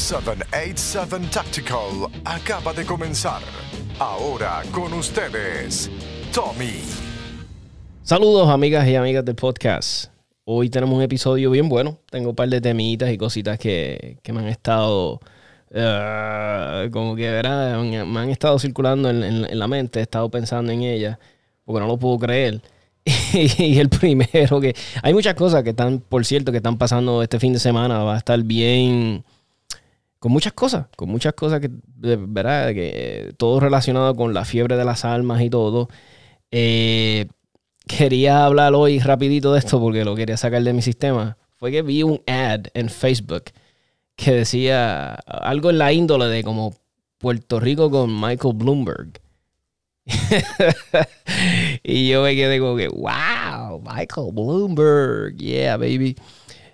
787 Tactical acaba de comenzar. Ahora con ustedes, Tommy. Saludos amigas y amigas del podcast. Hoy tenemos un episodio bien bueno. Tengo un par de temitas y cositas que, que me han estado... eh, como que ¿verdad? me han estado circulando en, en- en la mente. He estado pensando en ellas porque no lo puedo creer. y el primero que... Hay muchas cosas que están, por cierto, que están pasando este fin de semana. Va a estar bien... Con muchas cosas, con muchas cosas que, verdad, que eh, todo relacionado con la fiebre de las almas y todo. Eh, quería hablar hoy rapidito de esto porque lo quería sacar de mi sistema. Fue que vi un ad en Facebook que decía algo en la índole de como Puerto Rico con Michael Bloomberg. y yo me quedé como que, wow, Michael Bloomberg, yeah, baby.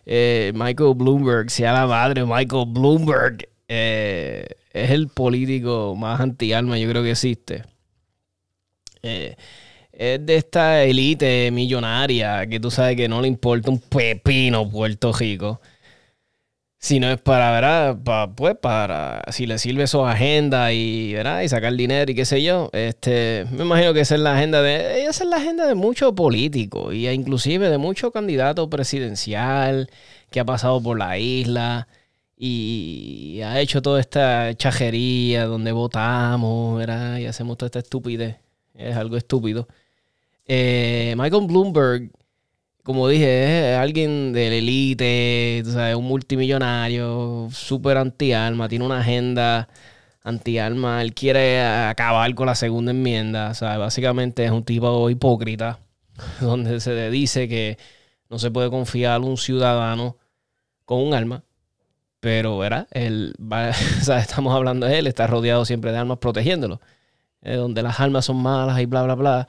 Eh, Michael Bloomberg, sea la madre, Michael Bloomberg eh, es el político más anti-alma yo creo que existe. Eh, es de esta élite millonaria que tú sabes que no le importa un pepino Puerto Rico. Si no es para, ¿verdad? Pa- pues para, si le sirve su agenda y, ¿verdad? Y sacar dinero y qué sé yo. Este, me imagino que esa es la agenda de, esa es la agenda de muchos políticos y inclusive de muchos candidatos presidencial que ha pasado por la isla y ha hecho toda esta chajería donde votamos, ¿verdad? Y hacemos toda esta estupidez. Es algo estúpido. Eh, Michael Bloomberg, como dije, es alguien de la sabes, un multimillonario, súper anti-alma, tiene una agenda anti-alma. Él quiere acabar con la segunda enmienda. O sea, básicamente es un tipo hipócrita, donde se dice que no se puede confiar un ciudadano con un arma. Pero, ¿verdad? Él estamos hablando de él, está rodeado siempre de armas protegiéndolo. Eh, donde las armas son malas y bla, bla, bla.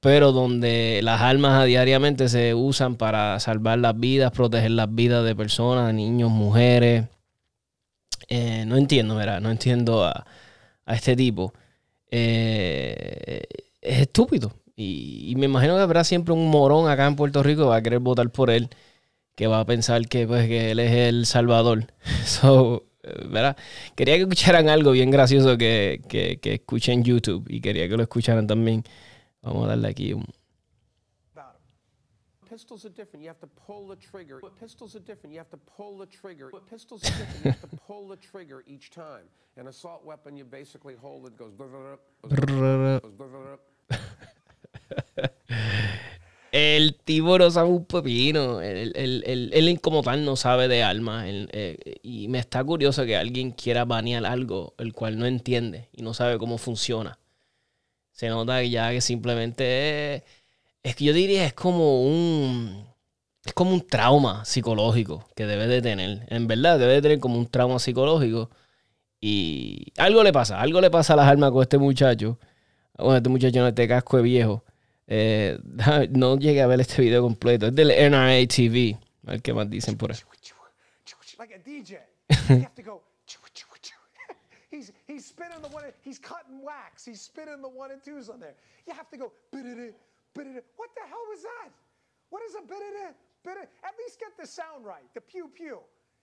Pero donde las armas diariamente se usan para salvar las vidas, proteger las vidas de personas, niños, mujeres. Eh, no entiendo, ¿verdad? No entiendo a, a este tipo. Eh, es estúpido. Y, me imagino que habrá siempre un morón acá en Puerto Rico que va a querer votar por él, que va a pensar que, pues, que él es el salvador. So, ¿verdad? Quería que escucharan algo bien gracioso que, que, que escuché en YouTube y quería que lo escucharan también. Vamos a darle aquí un... Pistols are different. You have to pull the trigger. Pistols are different. You have to pull the trigger. Pistols are different. You have to pull the trigger each time. An assault weapon, you basically hold it, goes. El tipo no sabe un pepino. Él, él- él- él como tal no sabe de alma. Él, eh, y me está curioso que alguien quiera banear algo el cual no entiende y no sabe cómo funciona. Se nota ya que simplemente es, es que yo diría es como un es como un trauma psicológico que debe de tener. En verdad debe de tener como un trauma psicológico y algo le pasa, algo le pasa a las almas con este muchacho. Bueno, este muchacho no este casco de viejo. Eh, no llegué a ver este video completo. Es del NRA TV. A ver qué más dicen por ahí. He's spinning the one. He's cutting wax. He's spinning the one and twos on there. You have to go. What the hell was that? What is a bididi, bididi? At least get the sound right. The pew pew.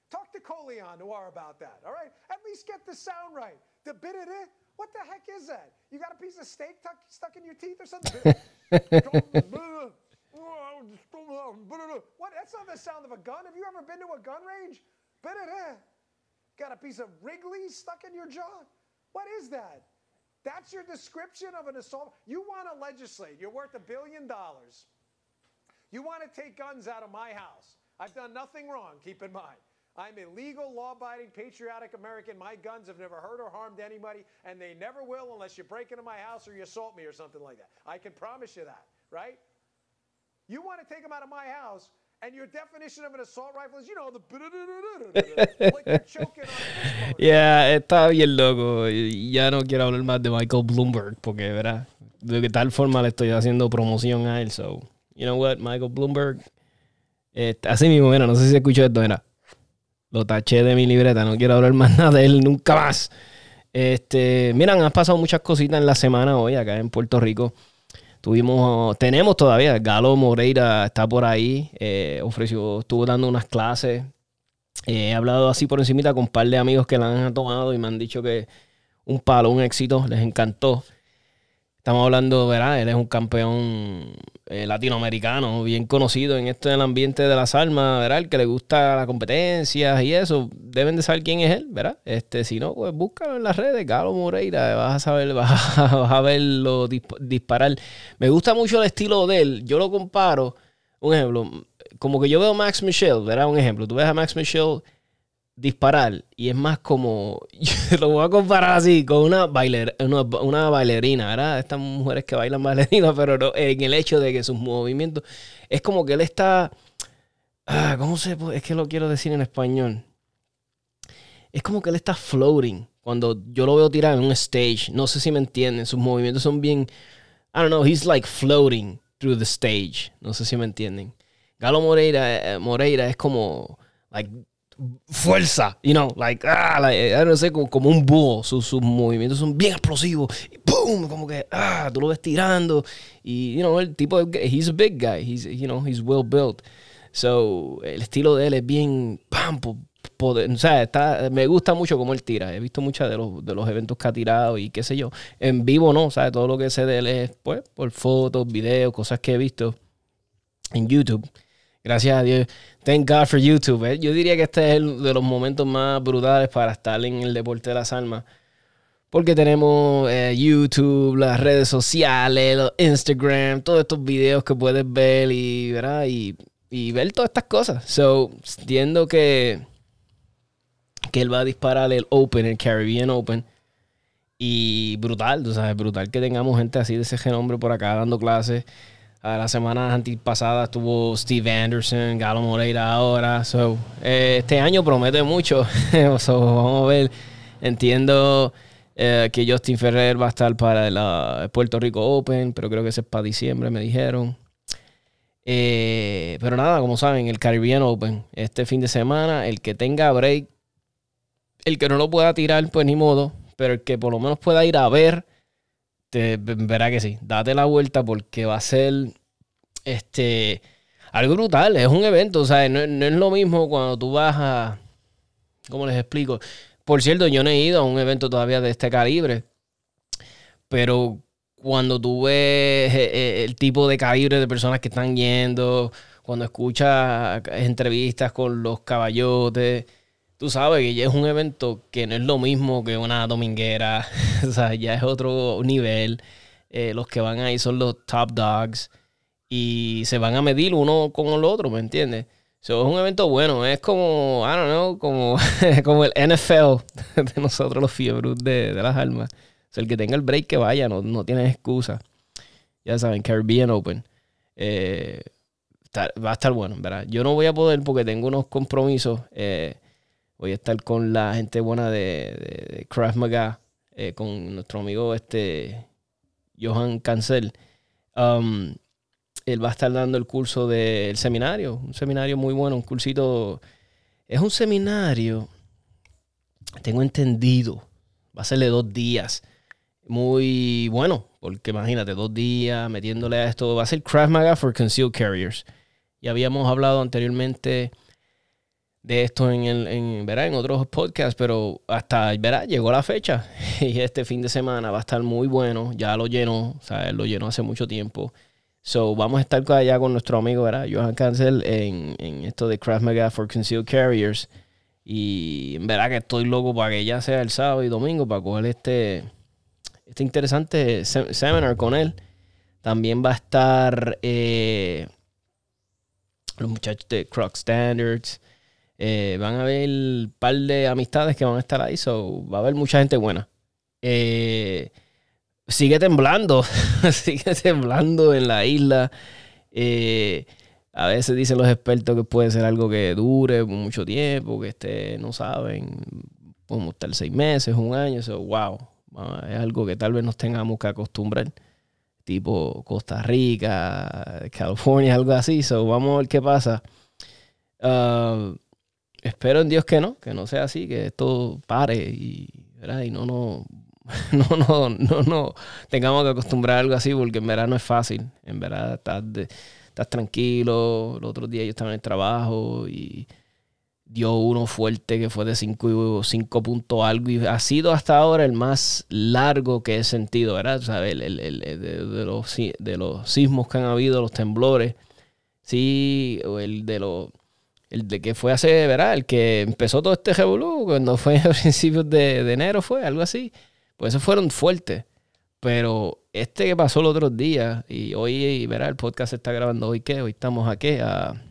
Talk to Coleon Noir about that. All right. At least get the sound right. The bididi. What the heck is that? You got a piece of steak tuck, stuck in your teeth or something? what? That's not the sound of a gun. Have you ever been to a gun range? Got a piece of Wrigley stuck in your jaw? What is that? That's your description of an assault. You want to legislate. You're worth a billion dollars. You want to take guns out of my house. I've done nothing wrong, keep in mind. I'm a legal, law abiding, patriotic American. My guns have never hurt or harmed anybody, and they never will unless you break into my house or you assault me or something like that. I can promise you that, right? You want to take them out of my house, Yeah, está bien loco. Ya no quiero hablar más de Michael Bloomberg porque, ¿verdad? De tal forma le estoy haciendo promoción a él. So, you know what, Michael Bloomberg. Este, así mismo, mira, no sé si escuchó esto, mira. Lo taché de mi libreta, no quiero hablar más nada de él nunca más. Este, miran, han pasado muchas cositas en la semana hoy acá en Puerto Rico. Tuvimos, tenemos todavía, Galo Moreira está por ahí, eh, ofreció, estuvo dando unas clases he hablado así por encimita con un par de amigos que la han tomado y me han dicho que un palo, un éxito, les encantó. Estamos hablando, ¿verdad? Él es un campeón eh, latinoamericano, bien conocido en esto del ambiente de las armas, ¿verdad? El que le gusta las competencias y eso, deben de saber quién es él, ¿verdad? Este, si no, pues búscalo en las redes, Galo Moreira, vas a saber, vas a, verlo disparar. Me gusta mucho el estilo de él, yo lo comparo, un ejemplo, como que yo veo a Max Michelle, ¿verdad? Un ejemplo, tú ves a Max Michelle disparar y es más como, lo voy a comparar así, con una, bailer, una, bailarina, ¿verdad? Estas mujeres que bailan bailarina, pero no, en el hecho de que sus movimientos, es como que él está, ah, ¿cómo se Es que lo quiero decir en español. Es como que él está floating cuando yo lo veo tirar en un stage. No sé si me entienden, sus movimientos son bien, I don't know, he's like floating through the stage. No sé si me entienden. Galo Moreira, eh, Moreira es como, like, fuerza, you know, like, ah, no sé, como, un búho. Sus, movimientos son bien explosivos. Y boom, como que, ah, tú lo ves tirando. Y, you know, el tipo, he's a big guy. He's, you know, he's well built. So, el estilo de él es bien, pam, poder, o sea, está, me gusta mucho cómo él tira. He visto muchos de los, de los eventos que ha tirado y qué sé yo. En vivo no, ¿sabes? Todo lo que sé de él es, pues, por fotos, videos, cosas que he visto en YouTube. Gracias a Dios. Thank God for YouTube. ¿eh? Yo diría que este es el de los momentos más brutales para estar en el deporte de las almas. Porque tenemos eh, YouTube, las redes sociales, Instagram, todos estos videos que puedes ver y, ¿verdad? y, ver todas estas cosas. So, entiendo que, que él va a disparar el Open, el Caribbean Open. Y brutal, tú sabes, brutal que tengamos gente así de ese genombre por acá dando clases la semana antipasada estuvo Steve Anderson, Galo Moreira ahora. Eh, este año promete mucho. vamos a ver. Entiendo eh, que Justin Ferrer va a estar para el Puerto Rico Open, pero creo que ese es para diciembre, me dijeron. Eh, pero nada, como saben, el Caribbean Open este fin de semana, el que tenga break, el que no lo pueda tirar, pues ni modo, pero el que por lo menos pueda ir a ver verá que sí. Date la vuelta porque va a ser este algo brutal. Es un evento, o sea, no, es lo mismo cuando tú vas a. ¿Cómo les explico? Por cierto, yo no he ido a un evento todavía de este calibre. Pero cuando tú ves eh, eh, el tipo de calibre de personas que están yendo, cuando escuchas entrevistas con los caballotes, tú sabes que ya es un evento que no es lo mismo que una dominguera, o sea, ya es otro nivel. Eh, los que van ahí son los top dogs y se van a medir uno con el otro, ¿me entiendes? So, es un evento bueno, es como, I don't know, como, como el NFL de nosotros los fiebros de, las almas. O el que tenga el break que vaya, no, no tiene excusa. Ya saben, Caribbean Open. Eh, va a estar bueno, ¿verdad? Yo no voy a poder porque tengo unos compromisos. Eh, Voy a estar con la gente buena de, de, Maga, eh, con nuestro amigo este Johan Cancel. Um, él va a estar dando el curso del seminario, un seminario muy bueno, un cursito. Es un seminario, tengo entendido, va a ser de dos días. Muy bueno, porque imagínate, dos días metiéndole a esto. Va a ser Kraft Maga for Concealed Carriers. Ya habíamos hablado anteriormente de esto en, el, en, en otros podcasts, pero hasta llegó la fecha y este fin de semana va a estar muy bueno. Ya lo llenó, o sea, él lo llenó hace mucho tiempo. So, vamos a estar allá con nuestro amigo, ¿verdad? Johan Cancel en, en esto de Craft Mega for Concealed Carriers. Y en verdad que estoy loco para que ya sea el sábado y domingo para coger este, este interesante seminar con él. También va a estar eh, los muchachos de Croc Standards. Eh, van a haber un par de amistades que van a estar ahí, so va a haber mucha gente buena. Eh, sigue temblando, sigue temblando en la isla. Eh, a veces dicen los expertos que puede ser algo que dure mucho tiempo, que este, no saben, como estar seis meses, un año, so, wow, es algo que tal vez nos tengamos que acostumbrar, tipo Costa Rica, California, algo así, so vamos a ver qué pasa. Uh, espero en Dios que no, que no sea así, que esto pare y, y no, no, no, no, no, no tengamos que acostumbrar algo así, porque en verdad no es fácil. En verdad estás, estás tranquilo, los otros días yo estaba en el trabajo y dio uno fuerte que fue de 5 cinco puntos algo y ha sido hasta ahora el más largo que he sentido, ¿verdad? ¿Sabes? El, el, el, de, los, de los sismos que han habido, los temblores, sí, o el de los... El de que fue hace, ¿verdad? El que empezó todo este revolú cuando fue a principios de, de enero, fue algo así. Pues esos fueron fuertes. Pero este que pasó los otros días, y hoy, ¿verdad? El podcast se está grabando hoy, ¿qué? Hoy estamos aquí a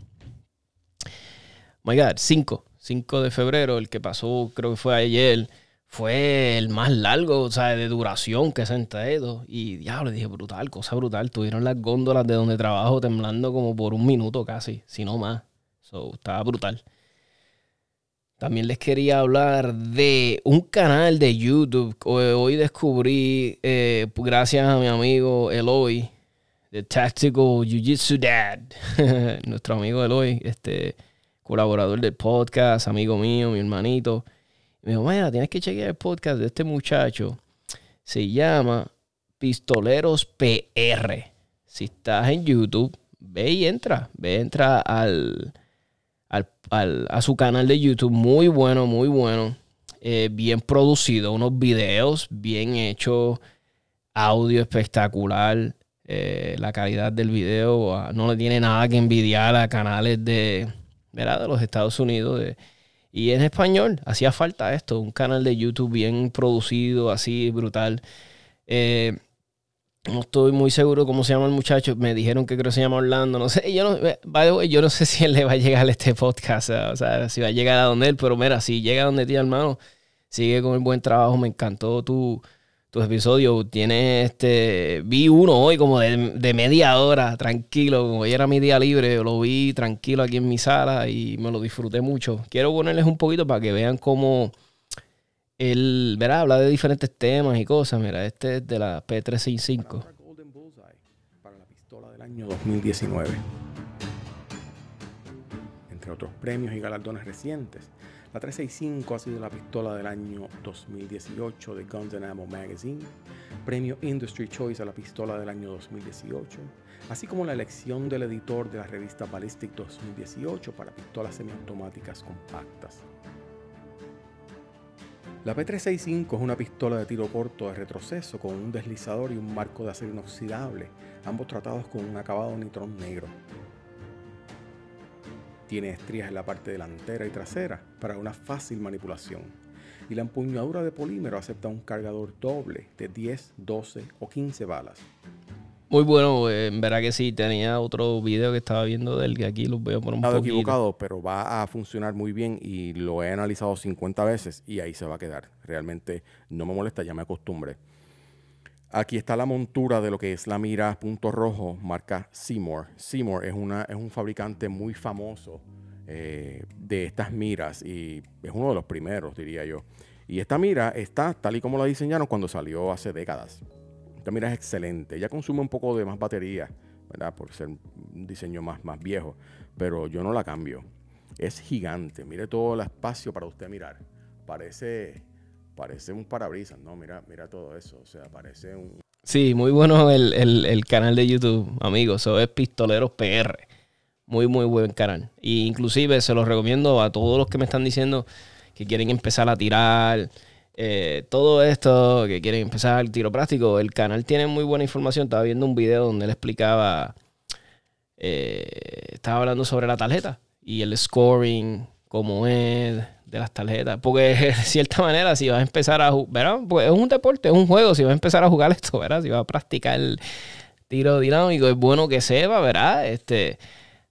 my God, 5, 5 de febrero, el que pasó, creo que fue ayer, fue el más largo, o sea, de duración que se traído. Y diablo, dije, brutal, cosa brutal. Tuvieron las góndolas de donde trabajo temblando como por un minuto casi, si no más. So, estaba brutal. También les quería hablar de un canal de YouTube hoy descubrí, eh, gracias a mi amigo Eloy, de Tactical Jiu Jitsu Dad, nuestro amigo Eloy, este, colaborador del podcast, amigo mío, mi hermanito. me dijo, mira, tienes que chequear el podcast de este muchacho. Se llama Pistoleros PR. Si estás en YouTube, ve y entra. Ve, entra al, al, a su canal de YouTube. Muy bueno, muy bueno. Eh, bien producido. Unos videos bien hechos. Audio espectacular. Eh, la calidad del video ah, no le tiene nada que envidiar a canales de, ¿verdad? de los Estados Unidos. y en español, hacía falta esto, un canal de YouTube bien producido, así brutal. Eh, no estoy muy seguro cómo se llama el muchacho. Me dijeron que creo que se llama Orlando. No sé. Yo no, eh, yo no sé si él le va a llegar a este podcast. O sea, si va a llegar a donde él. Pero mira, si llega a donde ti, hermano, sigue con el buen trabajo. Me encantó tu, tu episodio. Tiene este. Vi uno hoy como de, media hora, tranquilo. Como hoy era mi día libre, lo vi tranquilo aquí en mi sala y me lo disfruté mucho. Quiero ponerles un poquito para que vean cómo él, verá, habla de diferentes temas y cosas. Mira, este es de la P365. Para la pistola del año 2019. Entre otros premios y galardones recientes la 365 ha sido la pistola del año 2018 de Guns N' Ammo Magazine, premio Industry Choice a la pistola del año 2018, así como la elección del editor de la revista Ballistic 2018 para pistolas semiautomáticas compactas. La P365 es una pistola de tiro corto de retroceso con un deslizador y un marco de acero inoxidable, ambos tratados con un acabado nitrón negro. Tiene estrías en la parte delantera y trasera para una fácil manipulación. Y la empuñadura de polímero acepta un cargador doble de 10, 12 o 15 balas. Muy bueno, eh, en verdad que sí. Tenía otro video que estaba viendo del que aquí lo veo por un poquito. equivocado, pero va a funcionar muy bien y lo he analizado 50 veces y ahí se va a quedar. Realmente no me molesta, ya me acostumbré. Aquí está la montura de lo que es la mira punto rojo, marca Seymour. Seymour es, una, es un fabricante muy famoso eh, de estas miras y es uno de los primeros, diría yo. Y esta mira está tal y como la diseñaron cuando salió hace décadas. Esta mira es excelente. Ya consume un poco de más batería, ¿verdad? Por ser un diseño más, más viejo, pero yo no la cambio. Es gigante. Mire todo el espacio para usted mirar. Parece parece un parabrisas, ¿no? Mira, mira todo eso. O sea, parece un. Sí, muy bueno el, canal de YouTube, amigos. Eso es Pistoleros PR. Muy, muy buen canal. Y inclusive se los recomiendo a todos los que me están diciendo que quieren empezar a tirar. Eh, todo esto, que quieren empezar el tiro práctico, el canal tiene muy buena información. Estaba viendo un video donde él explicaba, eh, estaba hablando sobre la tarjeta y el scoring, cómo es, de las tarjetas. Porque de cierta manera, si vas a empezar a jugar, pues es un deporte, es un juego, si vas a empezar a jugar esto, ¿verdad? Si vas a practicar el tiro dinámico, es bueno que sepa, ¿verdad? Este,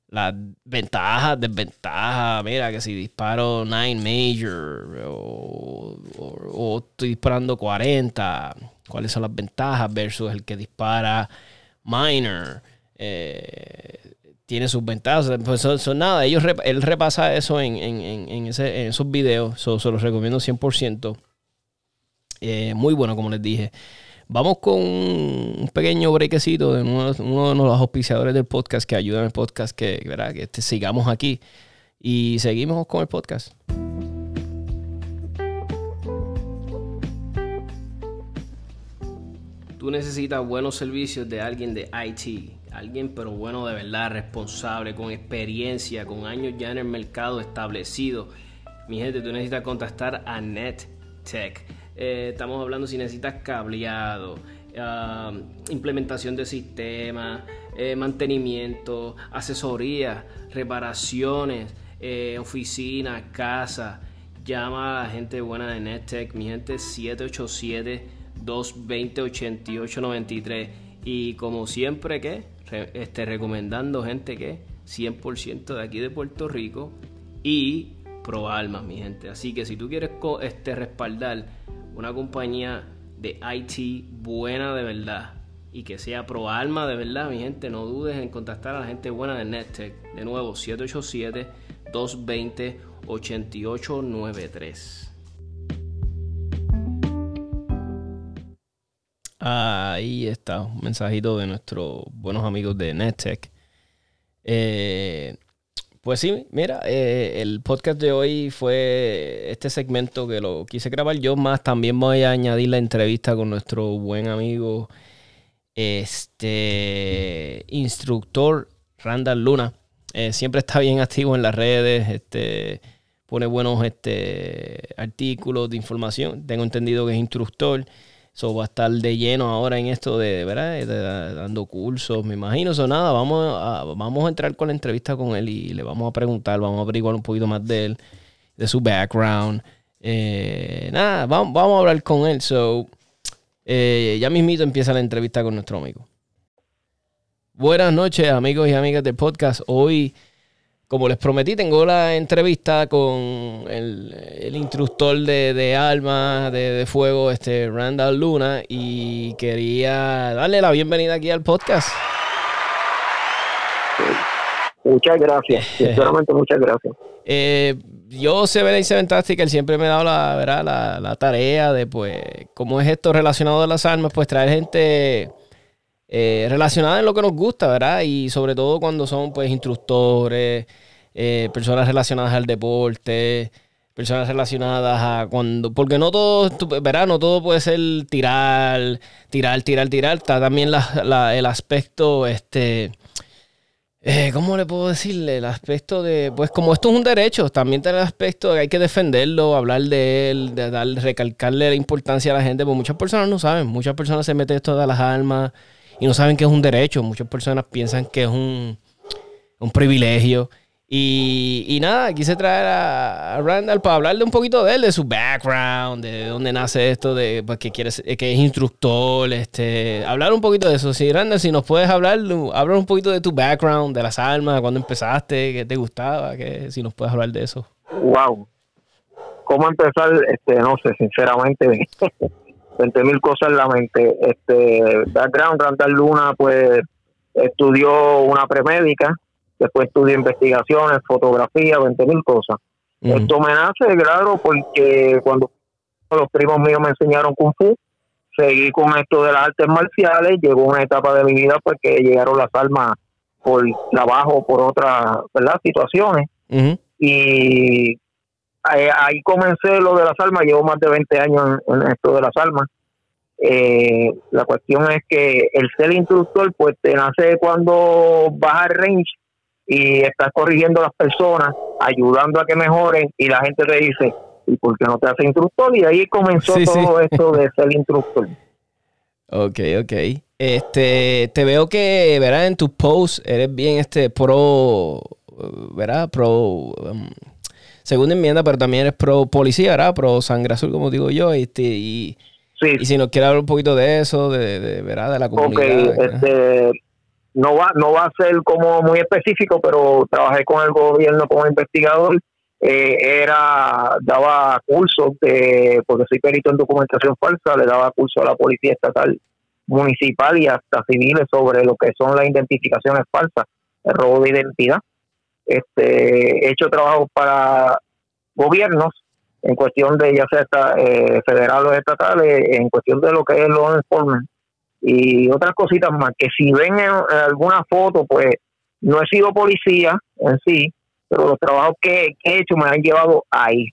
las ventajas, desventajas, mira, que si disparo 9 major o, estoy disparando 40, cuáles son las ventajas versus el que dispara minor. Eh, tiene sus ventajas. Pues son, nada, ellos él repasa eso en, esos videos. se los recomiendo 100%. Eh, muy bueno, como les dije. Vamos con un pequeño brequecito de uno, de los auspiciadores del podcast que ayudan al podcast que, ¿verdad? que este, sigamos aquí. Y seguimos con el podcast. Tú necesitas buenos servicios de alguien de IT alguien pero bueno de verdad, responsable, con experiencia, con años ya en el mercado establecido, mi gente, tú necesitas contactar a NetTech. Eh, estamos hablando si necesitas cableado, ah, implementación de sistemas, eh, mantenimiento, asesoría, reparaciones, eh, oficinas, casa. Llama a la gente buena de NetTech, mi gente 787-220-8893. Y como siempre, que este, recomendando gente que 100% de aquí de Puerto Rico y pro alma, mi gente. Así que si tú quieres este, respaldar una compañía de IT buena de verdad y que sea pro alma de verdad, mi gente, no dudes en contactar a la gente buena de NetTech. De nuevo, 787-220-8893. Ahí está, un mensajito de nuestros buenos amigos de NetTech. Eh, pues sí, mira, eh, el podcast de hoy fue este segmento que lo quise grabar yo, más también voy a añadir la entrevista con nuestro buen amigo, este instructor Randall Luna. Eh, siempre está bien activo en las redes, este, pone buenos este, artículos de información. Tengo entendido que es instructor. So va a estar de lleno ahora en esto de, ¿verdad? dando cursos, me imagino. eso nada, vamos a, vamos a entrar con la entrevista con él y le vamos a preguntar, vamos a averiguar un poquito más de él, de su background. Eh, nada, vamos, vamos, a hablar con él. So, eh, ya mismito empieza la entrevista con nuestro amigo. Buenas noches, amigos y amigas del podcast. Hoy como les prometí, tengo la entrevista con el, instructor de, de alma, de, fuego, este Randall Luna, y quería darle la bienvenida aquí al podcast. Muchas gracias, sinceramente muchas gracias. Eh, yo sé ver Fantastic, él siempre me ha dado la, ¿verdad? La, la, tarea de, pues, cómo es esto relacionado a las almas, pues traer gente eh, relacionadas en lo que nos gusta, ¿verdad? Y sobre todo cuando son pues instructores, eh, personas relacionadas al deporte, personas relacionadas a cuando, porque no todo, ¿verdad? No todo puede ser tirar, tirar, tirar, tirar. Está también el aspecto, este, eh, ¿cómo le puedo decirle? El aspecto de, pues como esto es un derecho, también tiene el aspecto de que hay que defenderlo, hablar de él, de dar, recalcarle la importancia a la gente, porque muchas personas no saben, muchas personas se meten esto de las almas y no saben que es un derecho. Muchas personas piensan que es un, un privilegio. Y, y, nada, quise traer a, Randall para hablarle un poquito de él, de su background, de dónde nace esto, de pues, que, quiere, que es instructor, este, hablar un poquito de eso. Sí, Randall, si nos puedes hablar, hablar un poquito de tu background, de las almas, cuándo empezaste, qué te gustaba, que, si nos puedes hablar de eso. Wow. ¿Cómo empezar? Este, no sé, sinceramente. 20 mil cosas en la mente. Este background, Randall Luna, pues estudió una premédica, después estudió investigaciones, fotografía, 20 mil cosas. Esto me nace, claro, porque cuando los primos míos me enseñaron Kung Fu, seguí con esto de las artes marciales, llegó una etapa de mi vida pues que llegaron las almas por trabajo, por otras ¿verdad? situaciones. Y eh, ahí comencé lo de las almas, llevo más de 20 años en, esto de las almas. Eh, la cuestión es que el ser instructor, pues te nace cuando vas al range y estás corrigiendo a las personas, ayudando a que mejoren, y la gente te dice, ¿y por qué no te hace instructor? Y ahí comenzó todo esto de ser instructor. Ok, ok. Este, te veo que, verás, en tus posts eres bien este pro, ¿verdad? Pro um, segunda enmienda, pero también eres pro policía, ¿verdad? Pro sangre azul, como digo yo. Este, y, y si nos quieres hablar un poquito de eso, de, de, ¿verdad? de la comunidad. Ok, este, no, va, no va a ser como muy específico, pero trabajé con el gobierno como investigador. Eh, era daba cursos de porque soy perito en documentación falsa le daba cursos a la policía estatal municipal y hasta civiles sobre lo que son las identificaciones falsas el robo de identidad este, he hecho trabajo para gobiernos en cuestión de ya sea eh, federal o estatales, en cuestión de lo que es lo enforcement y otras cositas más, que si ven en, alguna foto, pues no he sido policía en sí, pero los trabajos que, he hecho me han llevado ahí.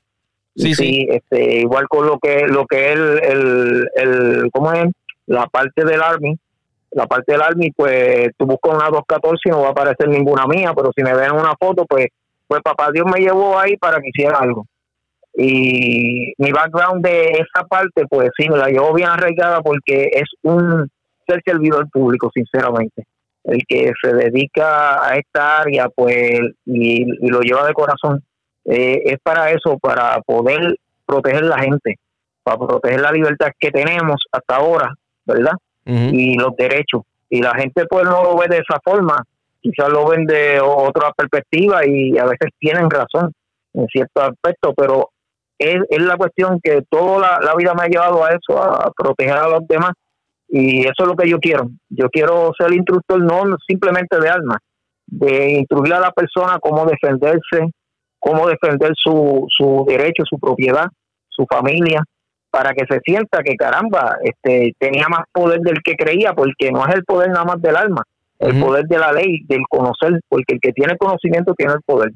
Sí, sí, Este, igual con lo que lo que es el, el, ¿cómo es? La parte del Army, la parte del Army, pues tú buscas una 214 y no va a aparecer ninguna mía, pero si me ven una foto, pues, pues papá Dios me llevó ahí para que hiciera algo. Y mi background de esa parte, pues sí, me la llevo bien arraigada porque es un ser servidor público, sinceramente. El que se dedica a esta área, pues, y, lo lleva de corazón, eh, es para eso, para poder proteger la gente, para proteger la libertad que tenemos hasta ahora, ¿verdad? Y los derechos. Y la gente, pues, no lo ve de esa forma, quizás lo ven de otra perspectiva y a veces tienen razón en cierto aspecto, pero es, es la cuestión que toda la, vida me ha llevado a eso, a, proteger a los demás. Y eso es lo que yo quiero. Yo quiero ser instructor no simplemente de armas, de instruir a la persona cómo defenderse, cómo defender su, su derecho, su propiedad, su familia, para que se sienta que caramba, este tenía más poder del que creía, porque no es el poder nada más del alma, el poder de la ley, del conocer, porque el que tiene conocimiento tiene el poder.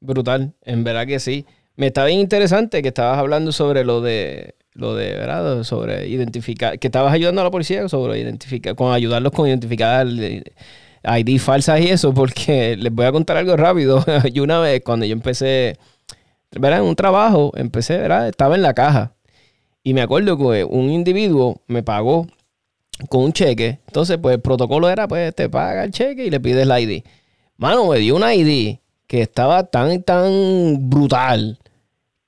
Brutal, en verdad que sí. Me está bien interesante que estabas hablando sobre lo de lo de, ¿verdad? Sobre identificar, que estabas ayudando a la policía sobre identificar, con ayudarlos con identificar ID falsas y eso, porque les voy a contar algo rápido. yo una vez, cuando yo empecé, ¿verdad? En un trabajo, empecé, ¿verdad? Estaba en la caja. Y me acuerdo que un individuo me pagó con un cheque. Entonces, pues el protocolo era, pues, te paga el cheque y le pides la ID. Mano, me dio una ID que estaba tan, tan brutal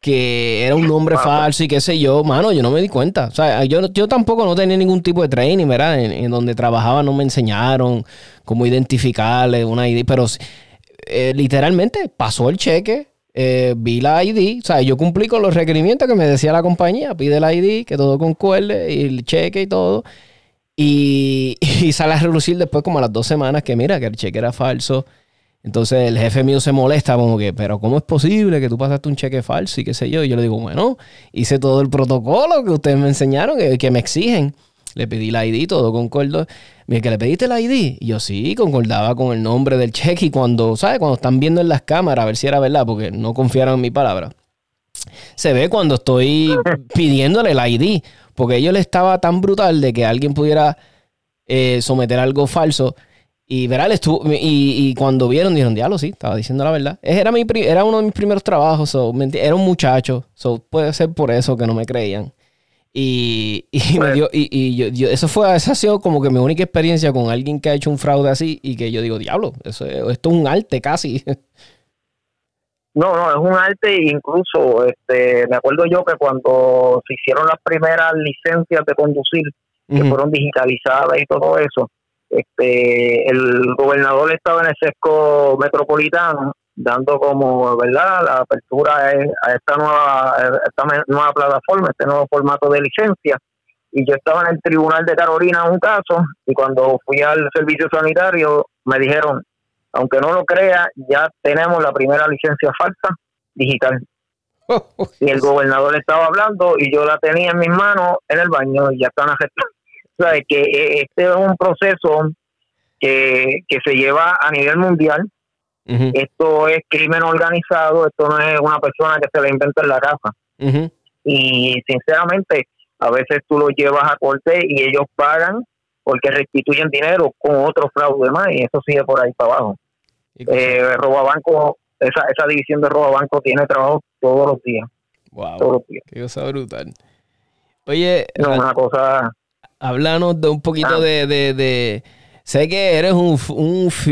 que era un nombre falso y qué sé yo, mano, yo no me di cuenta. O sea, yo, yo tampoco no tenía ningún tipo de training, ¿verdad? En, donde trabajaba no me enseñaron cómo identificarle una ID, pero eh, literalmente pasó el cheque, eh, vi la ID, o sea, yo cumplí con los requerimientos que me decía la compañía, pide la ID, que todo concuerde y el cheque y todo. Y, y sale a relucir después como a las dos semanas que mira que el cheque era falso entonces el jefe mío se molesta como que, pero ¿cómo es posible que tú pasaste un cheque falso y qué sé yo? Yo le digo, bueno, hice todo el protocolo que ustedes me enseñaron, que, me exigen. Le pedí la ID, todo concordo. Que le pediste la ID. Y yo sí, concordaba con el nombre del cheque. Y cuando, ¿sabes? Cuando están viendo en las cámaras a ver si era verdad, porque no confiaron en mi palabra. Se ve cuando estoy pidiéndole la ID. Porque ellos le estaba tan brutal de que alguien pudiera eh, someter algo falso y verá, estuvo, y, y, cuando vieron, dijeron, diablo, sí, estaba diciendo la verdad. Era, mi, era uno de mis primeros trabajos, era un muchacho, so, puede ser por eso que no me creían. Y, y, me dio, y, yo, eso fue, esa ha sido como que mi única experiencia con alguien que ha hecho un fraude así y que yo digo, diablo, eso, esto es un arte casi. No, no, es un arte incluso, este, me acuerdo yo que cuando se hicieron las primeras licencias de conducir, que fueron digitalizadas y todo eso, este, el gobernador estaba en el sesco metropolitano dando como verdad la apertura a esta nueva esta nueva plataforma este nuevo formato de licencia. Y yo estaba en el tribunal de Carolina un caso y cuando fui al servicio sanitario me dijeron aunque no lo crea ya tenemos la primera licencia falsa digital y el gobernador estaba hablando y yo la tenía en mis manos en el baño y ya están aceptando. Que eh, este es un proceso que, se lleva a nivel mundial. Esto es crimen organizado, esto no es una persona que se la inventa en la casa. Y sinceramente, a veces tú lo llevas a corte y ellos pagan porque restituyen dinero con otro fraude más y eso sigue por ahí para abajo. Eh, banco esa, esa división de banco tiene trabajo todos los días. Wow. Todos los días. Qué cosa brutal. Oye, una cosa háblanos de un poquito ah. de, de, Sé que eres un,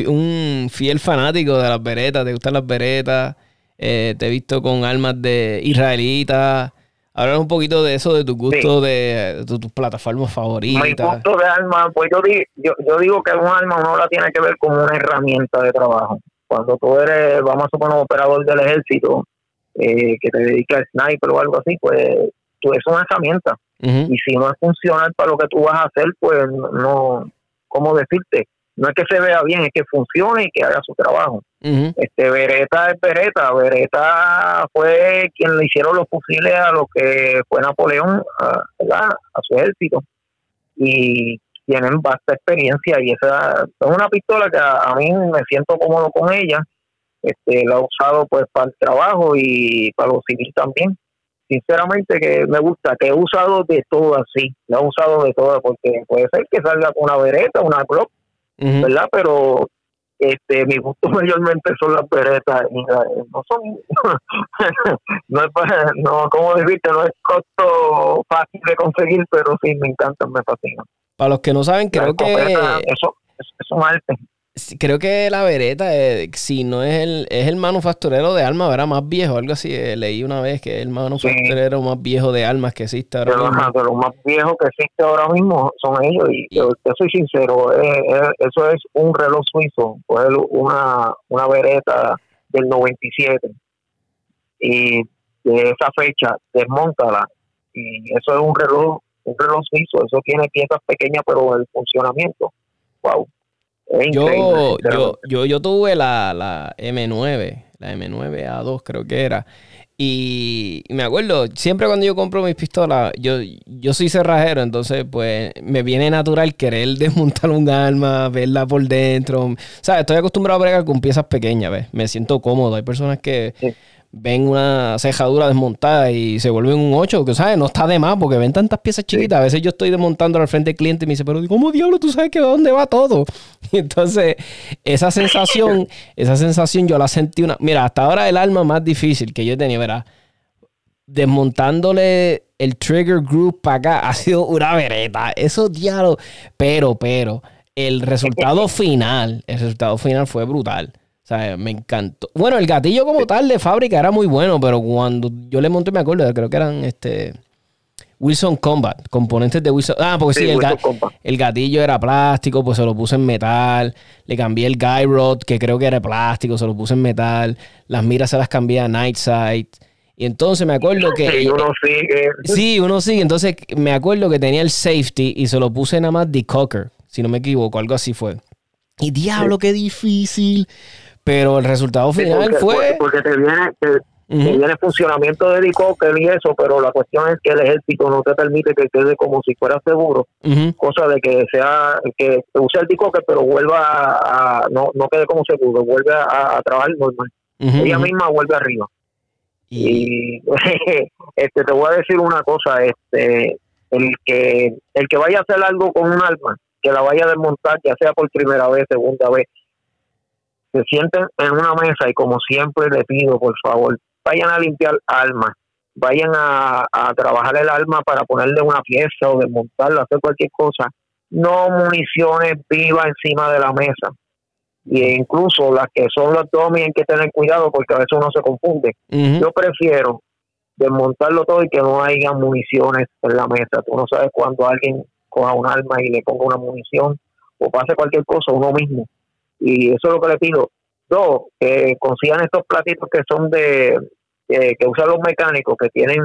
un, fiel fanático de las beretas, te gustan las beretas, eh, te he visto con armas de israelitas. Háblanos un poquito de eso, de tu gusto, de, tus plataformas favoritas. Mi gusto de armas, pues yo, yo, yo digo que un arma uno la tiene que ver como una herramienta de trabajo. Cuando tú eres, vamos a suponer, un operador del ejército, eh, que te dedica al sniper o algo así, pues tú es una herramienta y si no es funcional para lo que tú vas a hacer, pues no, ¿cómo decirte? No es que se vea bien, es que funcione y que haga su trabajo. Este Beretta es Beretta. Beretta fue quien le hicieron los fusiles a lo que fue Napoleón, a, a su ejército. Y tienen vasta experiencia y esa es una pistola que a, mí me siento cómodo con ella. Este, la he usado pues para el trabajo y para lo civil también sinceramente que me gusta, que he usado de todo así, lo he usado de todo, porque puede ser que salga con una vereta, una Glock, Ujú. ¿verdad? Pero este mi gusto mayormente son las beretas y no son no es para, no como dijiste no es costo fácil de conseguir pero sí me encantan me fascinan Para los que no saben, creo La que eso, eso es un arte Creo que la Beretta, eh, si no es el, es el manufacturero de armas. Más viejo, algo así. eh, leí una vez que es el manufacturero más viejo de armas que existe ahora los, mismo. de los más viejos que existe ahora mismo son ellos y yo, yo soy sincero eh, eso es un reloj suizo coger una una vereta del 97 y de esa fecha desmontala y eso es un reloj un reloj suizo eso tiene piezas pequeñas pero el funcionamiento wow Yo, yo, yo, yo tuve la, la M9, la M9A2 creo que era. Y me acuerdo, siempre cuando yo compro mis pistolas, yo, yo soy cerrajero, entonces pues me viene natural querer desmontar un arma, verla por dentro. ¿Sabes? Estoy acostumbrado a bregar con piezas pequeñas, ¿ves? Me siento cómodo. Hay personas que Sí. Ven una cejadura desmontada y se vuelven un 8, que sabes, no está de más porque ven tantas piezas chiquitas. A veces yo estoy desmontando al frente del cliente y me dice, pero ¿cómo diablo tú sabes que dónde va todo? Y entonces, esa sensación, esa sensación yo la sentí una. Mira, hasta ahora el arma más difícil que yo he tenido, ¿verdad? Desmontándole el trigger group para acá ha sido una vereta. Eso diablo. Pero, pero, el resultado final, el resultado final fue brutal. O sea, me encantó. Bueno, el gatillo como tal de fábrica era muy bueno, pero cuando yo le monté, me acuerdo, creo que eran este Wilson Combat, componentes de Wilson. Ah, porque sí, Sí, el, ga- Combat. el gatillo era plástico, pues se lo puse en metal. Le cambié el guy rod, que creo que era plástico, se lo puse en metal. Las miras se las cambié a night sight. Y entonces me acuerdo que. Sí, uno sigue Sí, uno sí. Entonces me acuerdo que tenía el safety y se lo puse nada más de cocker, si no me equivoco, algo así fue. Y diablo, qué difícil. Pero el resultado Sí, final porque, fue. porque te viene te, viene funcionamiento de helicóptero y eso, pero la cuestión es que el ejército no te permite que quede como si fuera seguro, Ujú. cosa de que sea que use el helicóptero pero vuelva a, a- no no quede como seguro, vuelve a, a trabajar normal. Ella misma vuelve arriba. Y- Y este te voy a decir una cosa, este el que el que vaya a hacer algo con un arma, que la vaya a desmontar, ya sea por primera vez, segunda vez, se sienten en una mesa y como siempre le pido, por favor, vayan a limpiar armas, vayan a, a trabajar el arma para ponerle una pieza o desmontarla, hacer cualquier cosa. No municiones vivas encima de la mesa. Y incluso las que son los dummies hay que tener cuidado porque a veces uno se confunde. Yo prefiero desmontarlo todo y que no haya municiones en la mesa. Tú no sabes cuando alguien coja un arma y le ponga una munición o pase cualquier cosa uno mismo. Y eso es lo que le pido. Dos, que consigan estos platitos que son de, eh, que usan los mecánicos, que tienen,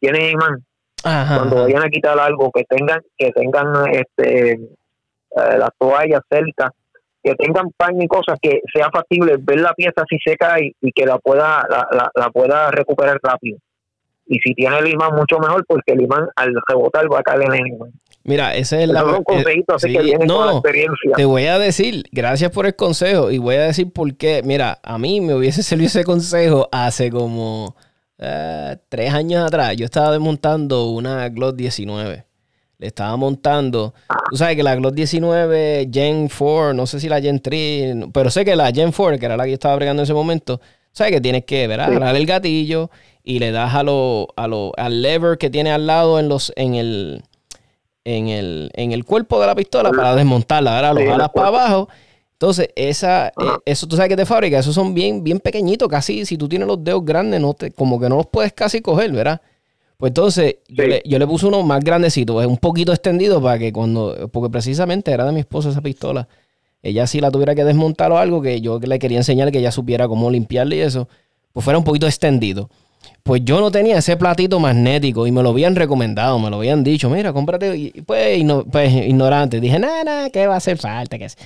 tienen imán. Ajá, Cuando vayan a quitar algo, que tengan, que tengan este eh, las toallas cerca, que tengan pan y cosas que sea factible ver la pieza si se cae y que la pueda la, la, la pueda recuperar rápido. Y si tiene el imán, mucho mejor, porque el imán al rebotar va a caer en el imán. Mira, ese es la. Eh, sí, que no, experiencia. Te voy a decir, gracias por el consejo y voy a decir por qué. Mira, a mí me hubiese servido ese consejo hace como eh, tres años atrás. Yo estaba desmontando una Glock 19. Le estaba montando. Tú sabes que la Glock 19 Gen 4, no sé si la Gen 3, pero sé que la Gen 4, que era la que yo estaba bregando en ese momento, sabes que tienes que ver, Sí. jalar el gatillo y le das a lo, a lo, al lever que tiene al lado en los, en el, en el, en el cuerpo de la pistola para desmontarla. Ahora lo jalas para abajo. Entonces, esa, eh, eso tú sabes que es de fábrica, esos son bien, bien pequeñitos, casi si tú tienes los dedos grandes, no te, como que no los puedes casi coger, ¿verdad? Pues entonces, yo, le, yo le puse uno más grandecito, un poquito extendido para que cuando, porque precisamente era de mi esposa esa pistola, ella si la tuviera que desmontar o algo, que yo le quería enseñar que ella supiera cómo limpiarle y eso, pues fuera un poquito extendido. Pues yo no tenía ese platito magnético y me lo habían recomendado, me lo habían dicho, mira, cómprate, y pues, igno- pues ignorante, dije, nada, nada, ¿qué va a hacer falta? ¿Qué es?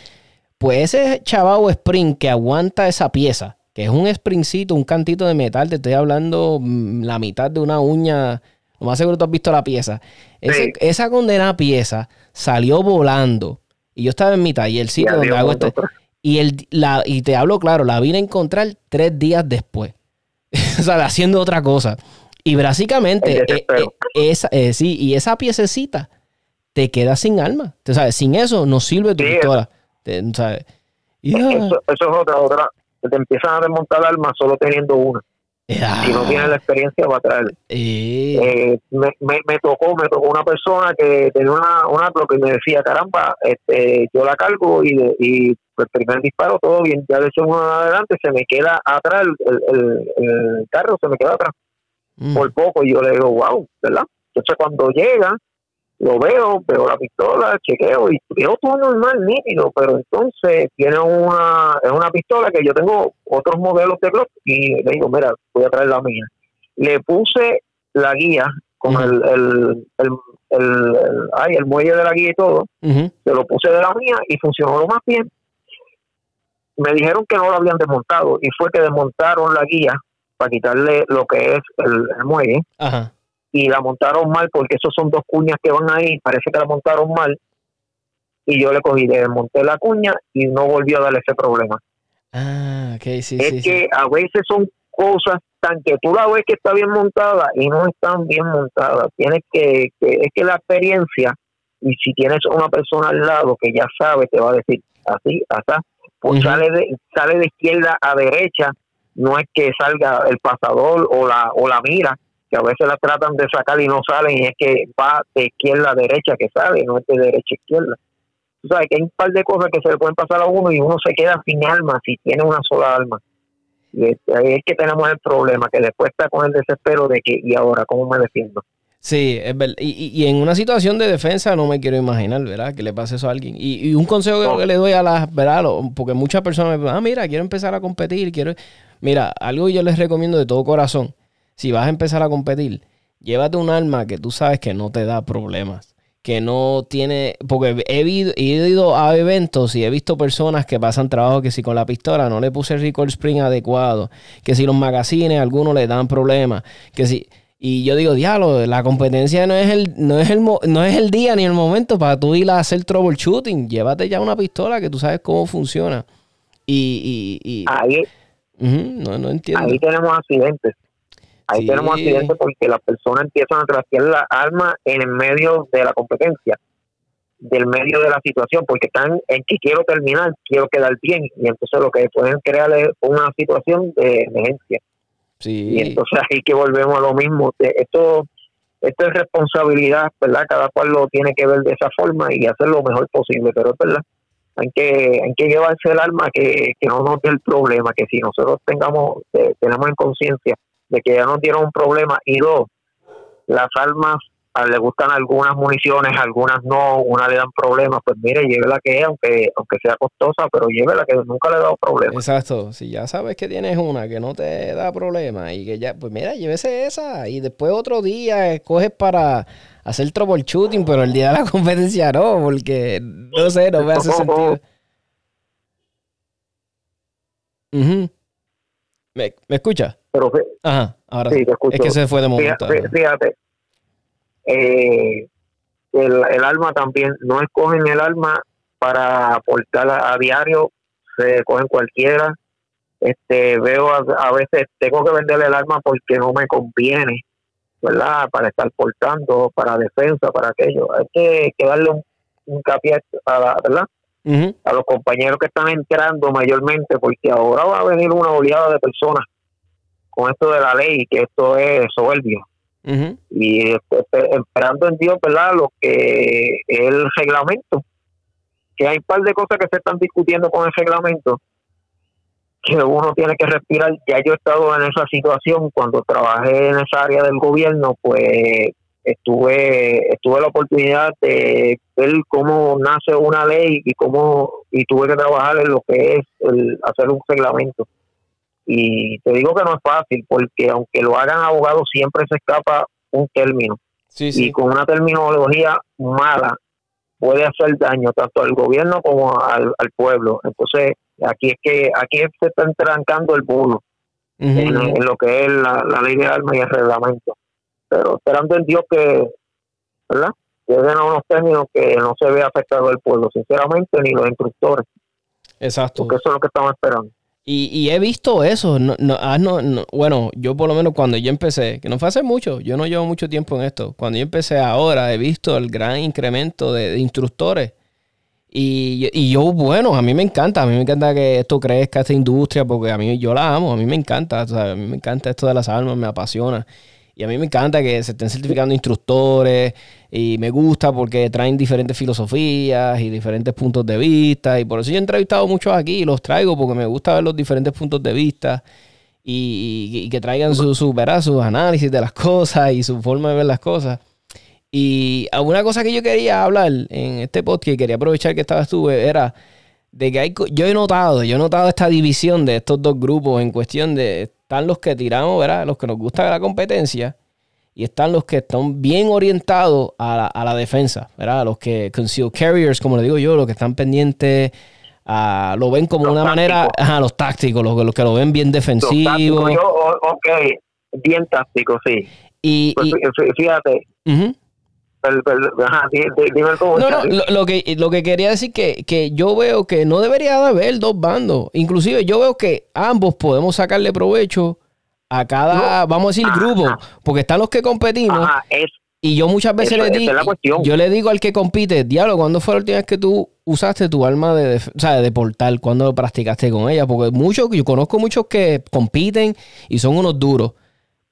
Pues ese chavao spring que aguanta esa pieza, que es un springcito, un cantito de metal, te estoy hablando mm, la mitad de una uña, lo más seguro tú has visto la pieza. Ese- Sí. Esa condenada pieza salió volando y yo estaba en mi tallercito donde hago nosotros. Y, el, la, y te hablo claro, la vine a encontrar tres días después. sea, haciendo otra cosa. Y básicamente, eh, eh, esa, eh, sí, y esa piececita te queda sin alma. Tú sabes, sin eso no sirve tu Sí, pistola. Te- ¿sabes? Y, ah, Eso, eso es otra, otra. Te empiezan a desmontar armas solo teniendo una. Si no tienes la experiencia para traer. eh, Eh, me, me, me tocó, me tocó una persona que tenía una, una y me decía, caramba, este, yo la cargo y, y el primer disparo todo bien, ya de segundo en adelante se me queda atrás, el, el, el carro se me queda atrás mm, por poco y yo le digo, wow, ¿verdad? Entonces cuando llega, lo veo, veo la pistola, chequeo y veo todo normal, nítido, pero entonces tiene una, es una pistola que yo tengo otros modelos de Glock y le digo, mira, voy a traer la mía. Le puse la guía con Ujú. el, el, el, el, el- ay, el muelle de la guía y todo, se lo puse de la mía y funcionó lo más bien. Me dijeron que no lo habían desmontado y fue que desmontaron la guía para quitarle lo que es el, el muelle Ajá. Y la montaron mal porque esos son dos cuñas que van ahí, parece que la montaron mal y yo le cogí, le desmonté la cuña y no volvió a darle ese problema. Ah, ok, sí, es sí, que sí. a veces son cosas tan que tú la ves que está bien montada y no están bien montadas. Tienes que, que es que la experiencia y si tienes una persona al lado que ya sabe, te va a decir así, así, pues sale de sale de izquierda a derecha, no es que salga el pasador o la o la mira, que a veces la tratan de sacar y no salen y es que va de izquierda a derecha que sale, no es de derecha a izquierda. Tú sabes que hay un par de cosas que se le pueden pasar a uno y uno se queda sin alma si tiene una sola alma. Y es, ahí es que tenemos el problema, que después está con el desespero de que, ¿y ahora cómo me defiendo? Sí, es verdad. Y, y- en una situación de defensa no me quiero imaginar, ¿verdad? Que le pase eso a alguien. Y, y un consejo que- No. que le doy a las, ¿verdad? Porque muchas personas me dicen, ah, mira, quiero empezar a competir, quiero... Mira, algo yo les recomiendo de todo corazón, si vas a empezar a competir, llévate un arma que tú sabes que no te da problemas. Que no tiene... Porque he, ido- he ido a eventos y he visto personas que pasan trabajo que si con la pistola no le puse el recoil spring adecuado, que si los magazines algunos le dan problemas, que si... Y yo digo, diablo, la competencia no es el, no es el, mo- no es el día ni el momento para tú ir a hacer troubleshooting. Llévate ya una pistola que tú sabes cómo funciona. Y, y, y Ahí, no, no entiendo. ahí tenemos accidentes. Ahí Sí. tenemos accidentes porque las personas empiezan a trastear la arma en el medio de la competencia, del medio de la situación, porque están en que quiero terminar, quiero quedar bien, y entonces lo que pueden crear es una situación de emergencia. Sí. Y entonces ahí que volvemos a lo mismo. Esto, esto es responsabilidad, ¿verdad? Cada cual lo tiene que ver de esa forma y hacer lo mejor posible, pero es verdad. Hay que, hay que llevarse el alma que, que no nos dé el problema, que si nosotros tengamos, eh, tenemos en conciencia de que ya nos dieron un problema y dos, las armas a le gustan algunas municiones, algunas no, una le dan problemas, pues mire, lleve la que es, aunque, aunque sea costosa, pero lleve la que nunca le ha dado problemas. Exacto. Si ya sabes que tienes una que no te da problema y que ya, pues mira, llévese esa y después otro día escoges para hacer troubleshooting, pero el día de la competencia no, porque no sé, no me hace sentido. Ujú. ¿Me, ¿Me escucha? Pero Ajá, ahora Sí, te escucho. Es que se fue de momento. Fíjate, fíjate, eh, el, el alma también, no escogen el alma para aportar a, a diario, se cogen cualquiera. Este, veo a, a veces, tengo que venderle el alma porque no me conviene, ¿verdad? Para estar portando, para defensa, para aquello. Hay que, que darle un, hincapié a la, ¿verdad? A los compañeros que están entrando mayormente, porque ahora va a venir una oleada de personas con esto de la ley, que esto es soberbio. Y este, esperando en Dios, ¿verdad? Lo que es el reglamento, que hay un par de cosas que se están discutiendo con el reglamento, que uno tiene que respirar. Ya yo he estado en esa situación cuando trabajé en esa área del gobierno, pues estuve estuve la oportunidad de ver cómo nace una ley y cómo y tuve que trabajar en lo que es el hacer un reglamento y te digo que no es fácil porque aunque lo hagan abogados siempre se escapa un término Sí, y con una terminología mala puede hacer daño tanto al gobierno como al, al pueblo entonces aquí es que aquí se está entrancando el bulo Ujú, en, ujú. en lo que es la, la ley de armas y el reglamento. Pero esperando en Dios que, ¿verdad? Lleguen a unos términos que no se vea afectado el pueblo, sinceramente, ni los instructores, Exacto. porque eso es lo que estamos esperando. Y, y he visto eso. No, no, ah, no, no, bueno, yo por lo menos cuando yo empecé, que no fue hace mucho, yo no llevo mucho tiempo en esto. Cuando yo empecé ahora, he visto el gran incremento de, instructores. Y, yo, bueno, a mí me encanta, a mí me encanta que esto crezca, esta industria, porque a mí yo la amo, a mí me encanta, o sea, a mí me encanta esto de las armas, me apasiona. Y a mí me encanta que se estén certificando instructores y me gusta porque traen diferentes filosofías y diferentes puntos de vista. Y por eso yo he entrevistado muchos aquí y los traigo porque me gusta ver los diferentes puntos de vista y, que traigan su, su, sus análisis de las cosas y su forma de ver las cosas. Y una cosa que yo quería hablar en este podcast y quería aprovechar que estabas tú era de que hay, yo he notado, yo he notado esta división de estos dos grupos en cuestión de están los que tiramos, ¿verdad? Los que nos gusta la competencia y están los que están bien orientados a la, a la defensa, ¿verdad? Los que conceal carriers, como le digo yo, los que están pendientes a, lo ven como Los una manera, ajá, los tácticos, los, los que lo ven bien Los tácticos, yo, ok, bien táctico, sí. Y, Pues, y- fíjate, ajá, dime el No, no, lo, lo que, lo que quería decir que, que yo veo que no debería de haber dos bandos. Inclusive yo veo que ambos podemos sacarle provecho a cada, vamos a decir, Ajá. grupo. Porque están los que competimos Ajá, es, y yo muchas veces Eso- le digo, yo le digo al que compite, diablo, ¿cuándo fue la última vez que tú usaste tu arma de, o sea, de portal? ¿Cuándo practicaste con ella? Porque muchos, yo conozco muchos que compiten y son unos duros.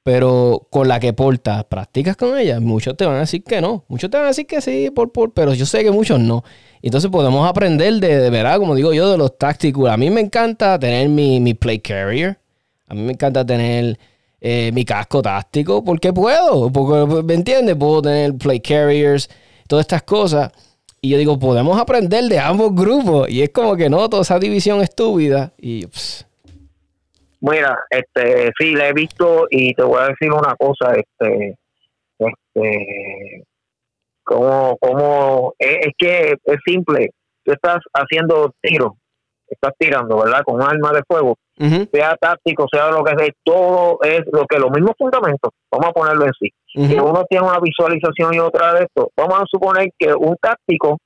Pero con la que portas, practicas con ella, muchos te van a decir que no. Muchos te van a decir que sí, por, por, pero yo sé que muchos no. Entonces podemos aprender de, de verdad, como digo yo, de los tácticos. A mí me encanta tener mi, mi play carrier. A mí me encanta tener eh, mi casco táctico porque puedo. Porque, ¿me entiendes? Puedo tener play carriers, todas estas cosas. Y yo digo, podemos aprender de ambos grupos. Y es como que no, toda esa división estúpida. Y pss, Mira, este, sí, la he visto y te voy a decir una cosa, este, este, como, como, es, que es simple, tú estás haciendo tiro, estás tirando, ¿verdad? Con un arma de fuego, sea táctico, sea lo que sea, todo es lo que los mismos fundamentos, vamos a ponerlo en sí. que uno tiene una visualización y otra de esto. Vamos a suponer que un táctico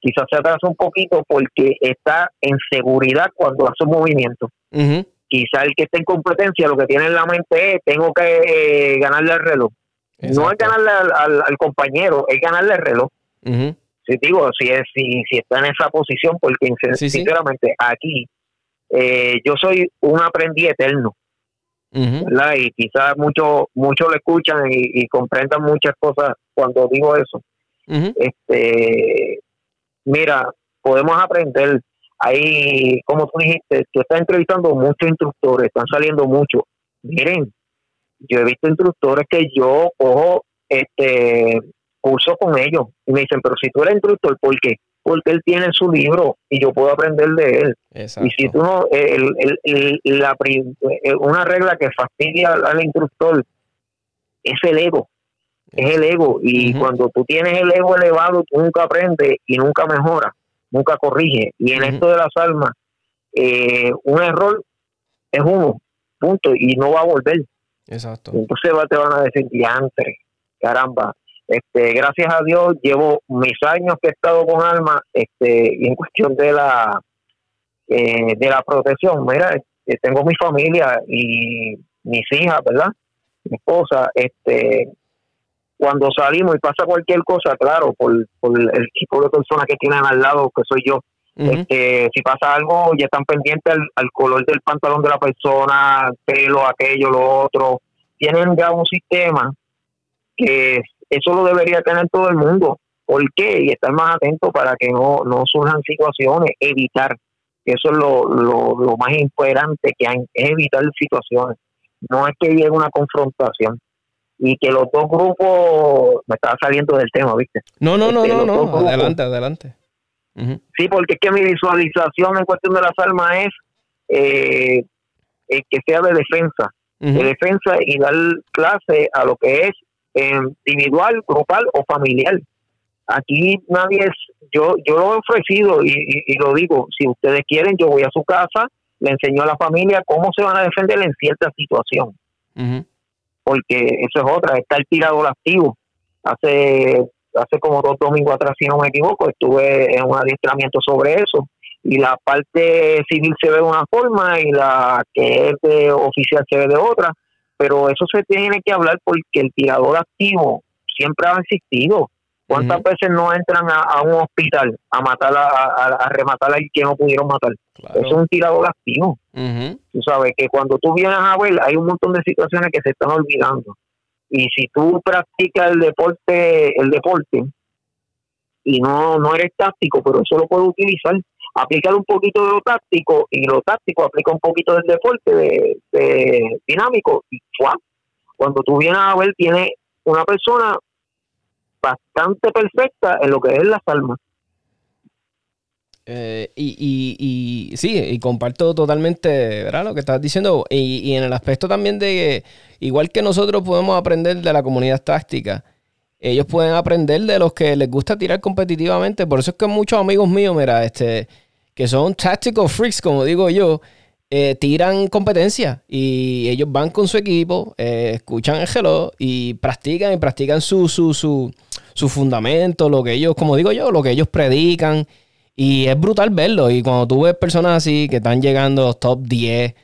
quizás se atrasa un poquito porque está en seguridad cuando hace un movimiento. Ujú, Quizá el que está en competencia lo que tiene en la mente es tengo que eh, ganarle al reloj. No es ganarle al, al- al compañero, es ganarle al reloj. Si digo, si es si, si está en esa posición, porque sí. sinceramente aquí eh, yo soy un aprendiz eterno. Y quizás muchos muchos lo escuchan y, y comprendan muchas cosas cuando digo eso. Este, mira, podemos aprender. Ahí, como tú dijiste, tú estás entrevistando muchos instructores, están saliendo muchos. Miren, yo he visto instructores que yo cojo este curso con ellos y me dicen, pero si tú eres instructor, ¿por qué? Porque él tiene su libro y yo puedo aprender de él. Exacto. Y si tú no, el, el- el- la, eh, una regla que fastidia al, al instructor es el ego, es el ego. Y cuando tú tienes el ego elevado, tú nunca aprendes y nunca mejoras, nunca corriges. Y en esto de las almas, eh, un error es uno, punto, y no va a volver. Exacto. Entonces te van a decir, diantre, caramba. Este, gracias a Dios llevo mis años que he estado con Alma este, y en cuestión de la eh, de la protección. Mira, eh, tengo mi familia y mis hijas, ¿verdad? Mi esposa, este, cuando salimos y pasa cualquier cosa, claro, por, por el tipo de personas que tienen al lado, que soy yo, este, si pasa algo, ya están pendientes al, al color del pantalón de la persona, pelo, aquello, lo otro. Tienen ya un sistema que eso lo debería tener todo el mundo. ¿Por qué? Y estar más atento para que no, no surjan situaciones, evitar. Eso es lo, lo, lo más importante que hay, es evitar situaciones. No es que llegue una confrontación. Y que los dos grupos, me estaba saliendo del tema, ¿viste? No, no, no, Este, no, no. grupos. Adelante, adelante. Sí, porque es que mi visualización en cuestión de las armas es eh, que sea de defensa, de defensa y dar clase a lo que es eh, individual, grupal o familiar. Aquí nadie es, yo yo lo he ofrecido y, y- y lo digo, si ustedes quieren, yo voy a su casa, le enseño a la familia cómo se van a defender en cierta situación porque eso es otra, está el tirador activo. Hace hace como dos domingos atrás, si no me equivoco, estuve en un adiestramiento sobre eso y la parte civil se ve de una forma y la que es de oficial se ve de otra, pero eso se tiene que hablar porque el tirador activo siempre ha existido. ¿Cuántas veces no entran a, un hospital a matar a, a, rematar al que no pudieron matar? Eso es un tirador activo. Tú sabes que cuando tú vienes a ver, hay un montón de situaciones que se están olvidando. Y si tú practicas el deporte, el deporte, y no, no eres táctico, pero eso lo puedes utilizar, aplicar un poquito de lo táctico y lo táctico aplica un poquito del deporte de, dinámico y cuando tú vienes a ver tiene una persona bastante perfecta en lo que es las almas. Eh, y, y, y, sí, y comparto totalmente ¿verdad? lo que estás diciendo. Y, y, en el aspecto también de igual que nosotros podemos aprender de la comunidad táctica, ellos pueden aprender de los que les gusta tirar competitivamente. Por eso es que muchos amigos míos, mira, este, que son tactical freaks, como digo yo, eh, tiran competencia y ellos van con su equipo, eh, escuchan el hello y practican y practican su, su, su, su fundamento, lo que ellos, como digo yo, lo que ellos predican. Y es brutal verlo. Y cuando tú ves personas así que están llegando a los top 10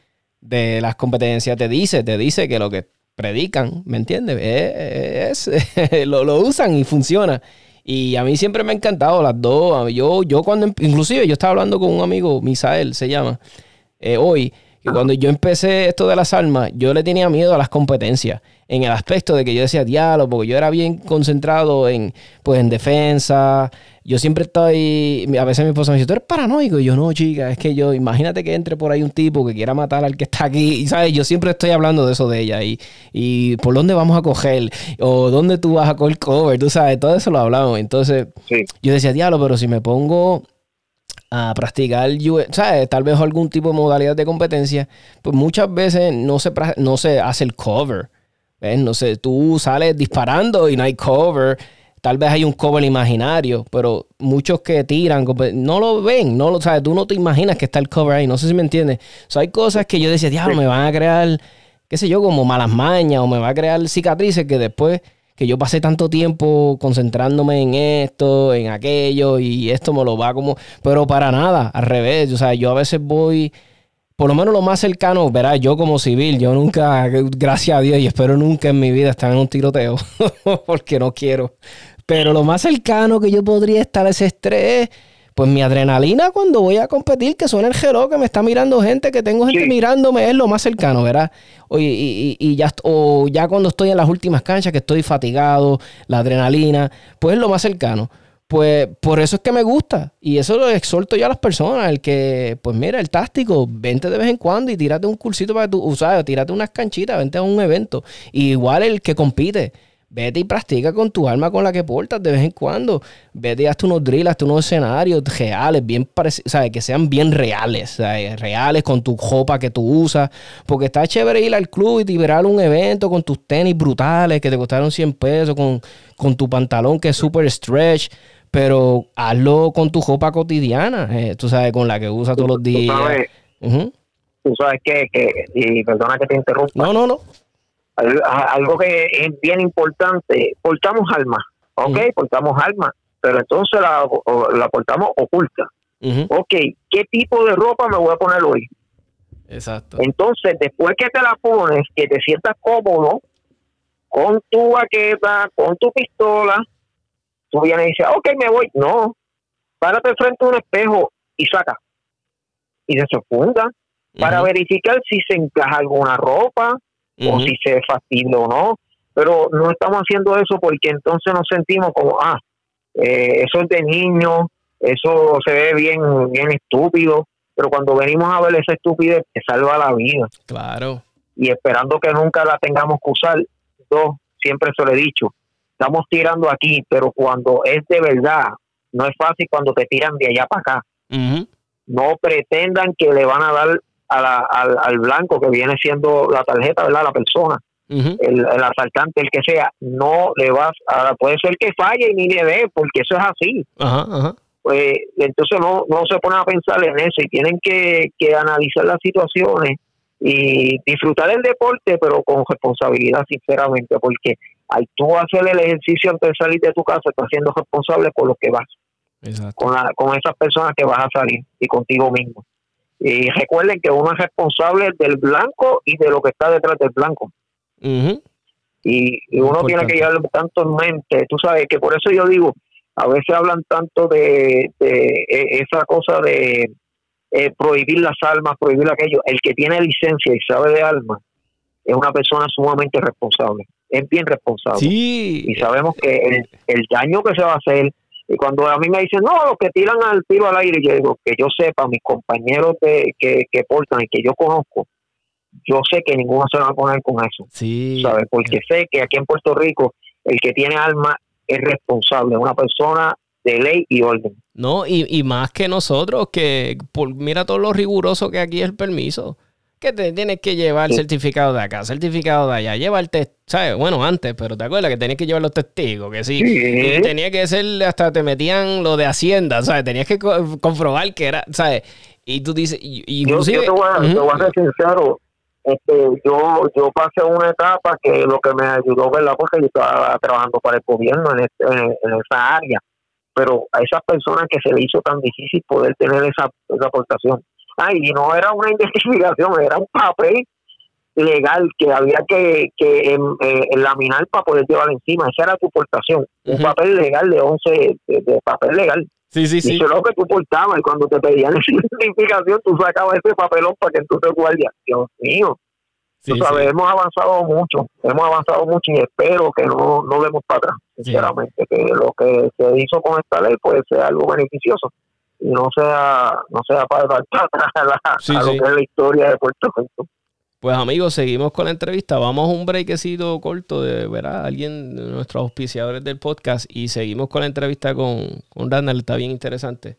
de las competencias, te dice, te dice que lo que predican, ¿me entiendes? Es, lo, lo, usan y funciona. Y a mí siempre me ha encantado las dos. Yo, yo cuando, inclusive yo estaba hablando con un amigo, Misael se llama, eh, hoy, que cuando yo empecé esto de las armas, yo le tenía miedo a las competencias. En el aspecto de que yo decía diálogo, porque yo era bien concentrado en, pues, en defensa. Yo siempre estoy. A veces mi esposa me dice, tú eres paranoico. Y yo, no, chica, es que yo, imagínate que entre por ahí un tipo que quiera matar al que está aquí. Y, ¿sabes? Yo siempre estoy hablando de eso de ella. Y, y por dónde vamos a coger. O dónde tú vas a coger cover. Tú sabes, todo eso lo hablamos. Entonces, yo decía, diálogo, pero si me pongo a practicar, ¿sabes? Tal vez algún tipo de modalidad de competencia, pues muchas veces no se, no se hace el cover. ¿ves? No sé, tú sales disparando y no hay cover. Tal vez hay un cover imaginario, pero muchos que tiran no lo ven, no lo sabes, tú no te imaginas que está el cover ahí, no sé si me entiendes. hay cosas que yo decía, diablo, me van a crear, qué sé yo, como malas mañas o me va a crear cicatrices que después que yo pasé tanto tiempo concentrándome en esto, en aquello, y esto me lo va como. Pero para nada, al revés. O sea, yo a veces voy. Por lo menos lo más cercano, verás, yo como civil, yo nunca, gracias a Dios, y espero nunca en mi vida estar en un tiroteo, porque no quiero. Pero lo más cercano que yo podría estar a ese estrés pues mi adrenalina cuando voy a competir, que suena el gelo, que me está mirando gente, que tengo gente mirándome, es lo más cercano, ¿verdad? O, y, ya, o ya cuando estoy en las últimas canchas, que estoy fatigado, la adrenalina, pues es lo más cercano. Pues por eso es que me gusta. Y eso lo exhorto yo a las personas. El que, pues mira, el táctico, vente de vez en cuando y tírate un cursito para que tú, o tírate unas canchitas, vente a un evento. igual el que compite Vete y practica con tu arma con la que portas de vez en cuando. Vete y hazte unos drills, hazte unos escenarios reales, bien parecidos, ¿sabes? Que sean bien reales, ¿sabes? Reales con tu ropa que tú usas. Porque está chévere ir al club y liberar un evento con tus tenis brutales que te costaron 100 pesos, con, con tu pantalón que es super stretch. Pero hazlo con tu ropa cotidiana, eh, tú sabes, con la que usas todos los días. Tú sabes, que, que, y perdona que te interrumpa. No, no, no algo que es bien importante, portamos alma, ¿ok? Portamos alma, pero entonces la, la portamos oculta. Ok, ¿qué tipo de ropa me voy a poner hoy? Exacto. Entonces, después que te la pones, que te sientas cómodo con tu baqueta, con tu pistola, tú vienes y dices, ok, me voy. No, párate frente a un espejo y saca. Y se funda para verificar si se encaja alguna ropa, o si se fastidia o no, pero no estamos haciendo eso porque entonces nos sentimos como, ah, eh, eso es de niño, eso se ve bien, bien estúpido, pero cuando venimos a ver esa estupidez, te salva la vida. Claro. Y esperando que nunca la tengamos que usar, dos, siempre se lo he dicho, estamos tirando aquí, pero cuando es de verdad, no es fácil cuando te tiran de allá para acá. No pretendan que le van a dar al, al, blanco que viene siendo la tarjeta, ¿verdad? La persona, el, asaltante, el que sea, no le vas a, puede ser que falle y ni le dé, porque eso es así. Pues entonces no, no se ponen a pensar en eso y tienen que, que analizar las situaciones y disfrutar el deporte, pero con responsabilidad, sinceramente, porque al tú hacer el ejercicio antes de salir de tu casa, estás siendo responsable por lo que vas. Exacto. con, la, con esas personas que vas a salir y contigo mismo. Y recuerden que uno es responsable del blanco y de lo que está detrás del blanco. Y, y uno tiene que llevarlo tanto en mente. Tú sabes que por eso yo digo, a veces hablan tanto de, de, eh, esa cosa de eh, prohibir las armas, prohibir aquello. El que tiene licencia y sabe de armas es una persona sumamente responsable. Es bien responsable. Sí. y sabemos que el, el daño que se va a hacer y cuando a mí me dicen no los que tiran al tiro al aire yo digo que yo sepa mis compañeros de- que, que portan y que yo conozco yo sé que ninguno se va a poner con eso Sí. ¿sabes? porque sé que aquí en Puerto Rico el que tiene alma es responsable una persona de ley y orden No, y, y más que nosotros, que por, mira todo lo riguroso que aquí es el permiso. Que te tienes que llevar Sí. certificado de acá, certificado de allá, llevarte, ¿sabes? Bueno, antes, pero te acuerdas que tenías que llevar los testigos, que sí. Sí. Tenía que ser, hasta te metían lo de Hacienda, ¿sabes? Tenías que co- comprobar que era, ¿sabes? Y tú dices, y- y yo, inclusive... yo te, voy a, te voy a Ujú. ser sincero este, yo yo pasé una etapa que lo que me ayudó verdad porque yo estaba trabajando para el gobierno en, este- en, en esa área pero a esas personas que se le hizo tan difícil poder tener esa, esa aportación y no era una identificación era un papel legal que había que, que eh, laminar para poder llevar encima esa era tu aportación un papel legal de 11 de, de papel legal Sí, sí, y sí. eso es lo que tú portabas y cuando te pedían esa identificación tú sacabas ese papelón para que tú te guardias. Dios mío, Sí, sabes, sí. hemos avanzado mucho, hemos avanzado mucho y espero que no, no demos para atrás, sinceramente, que lo que se hizo con esta ley puede ser algo beneficioso no sea no sea para dar a, la- Sí, a lo sí. que es la historia de Puerto Rico. Pues amigos, seguimos con la entrevista. Vamos a un breakcito corto de ¿verdad? alguien de nuestros auspiciadores del podcast y seguimos con la entrevista con, con Randall. Está bien interesante.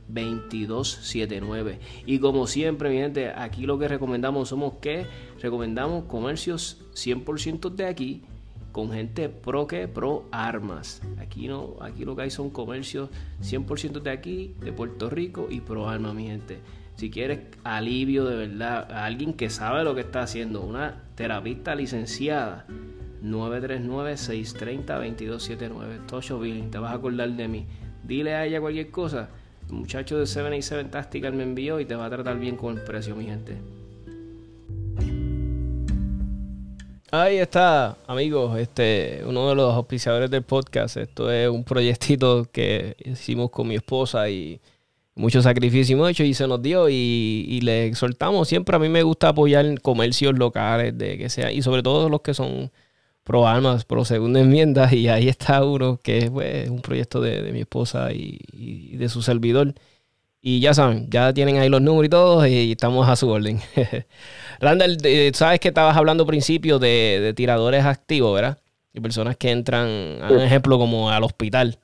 939-630-2279. Y como siempre, mi gente, aquí lo que recomendamos somos que recomendamos comercios 100% de aquí con gente pro que pro armas. Aquí no, aquí lo que hay son comercios 100% de aquí, de Puerto Rico y pro armas, mi gente. Si quieres alivio de verdad, alguien que sabe lo que está haciendo, una terapista licenciada, 939-630-2279. Tosho Billing, te vas a acordar de mí. Dile a ella cualquier cosa. El muchacho de 787 Tactical me envió y te va a tratar bien con el precio, mi gente. Ahí está, amigos, este, uno de los auspiciadores del podcast. Esto es un proyectito que hicimos con mi esposa y mucho sacrificio hemos hecho y se nos dio y, y le exhortamos siempre. A mí me gusta apoyar comercios locales de que sea y sobre todo los que son pro armas, pro segunda enmienda y ahí está uno que es pues, un proyecto de, de mi esposa y, y de su servidor. Y ya saben, ya tienen ahí los números y todo y estamos a su orden. Randall, sabes que estabas hablando al principio de, de tiradores activos, ¿verdad? Y personas que entran, a un ejemplo, como al hospital.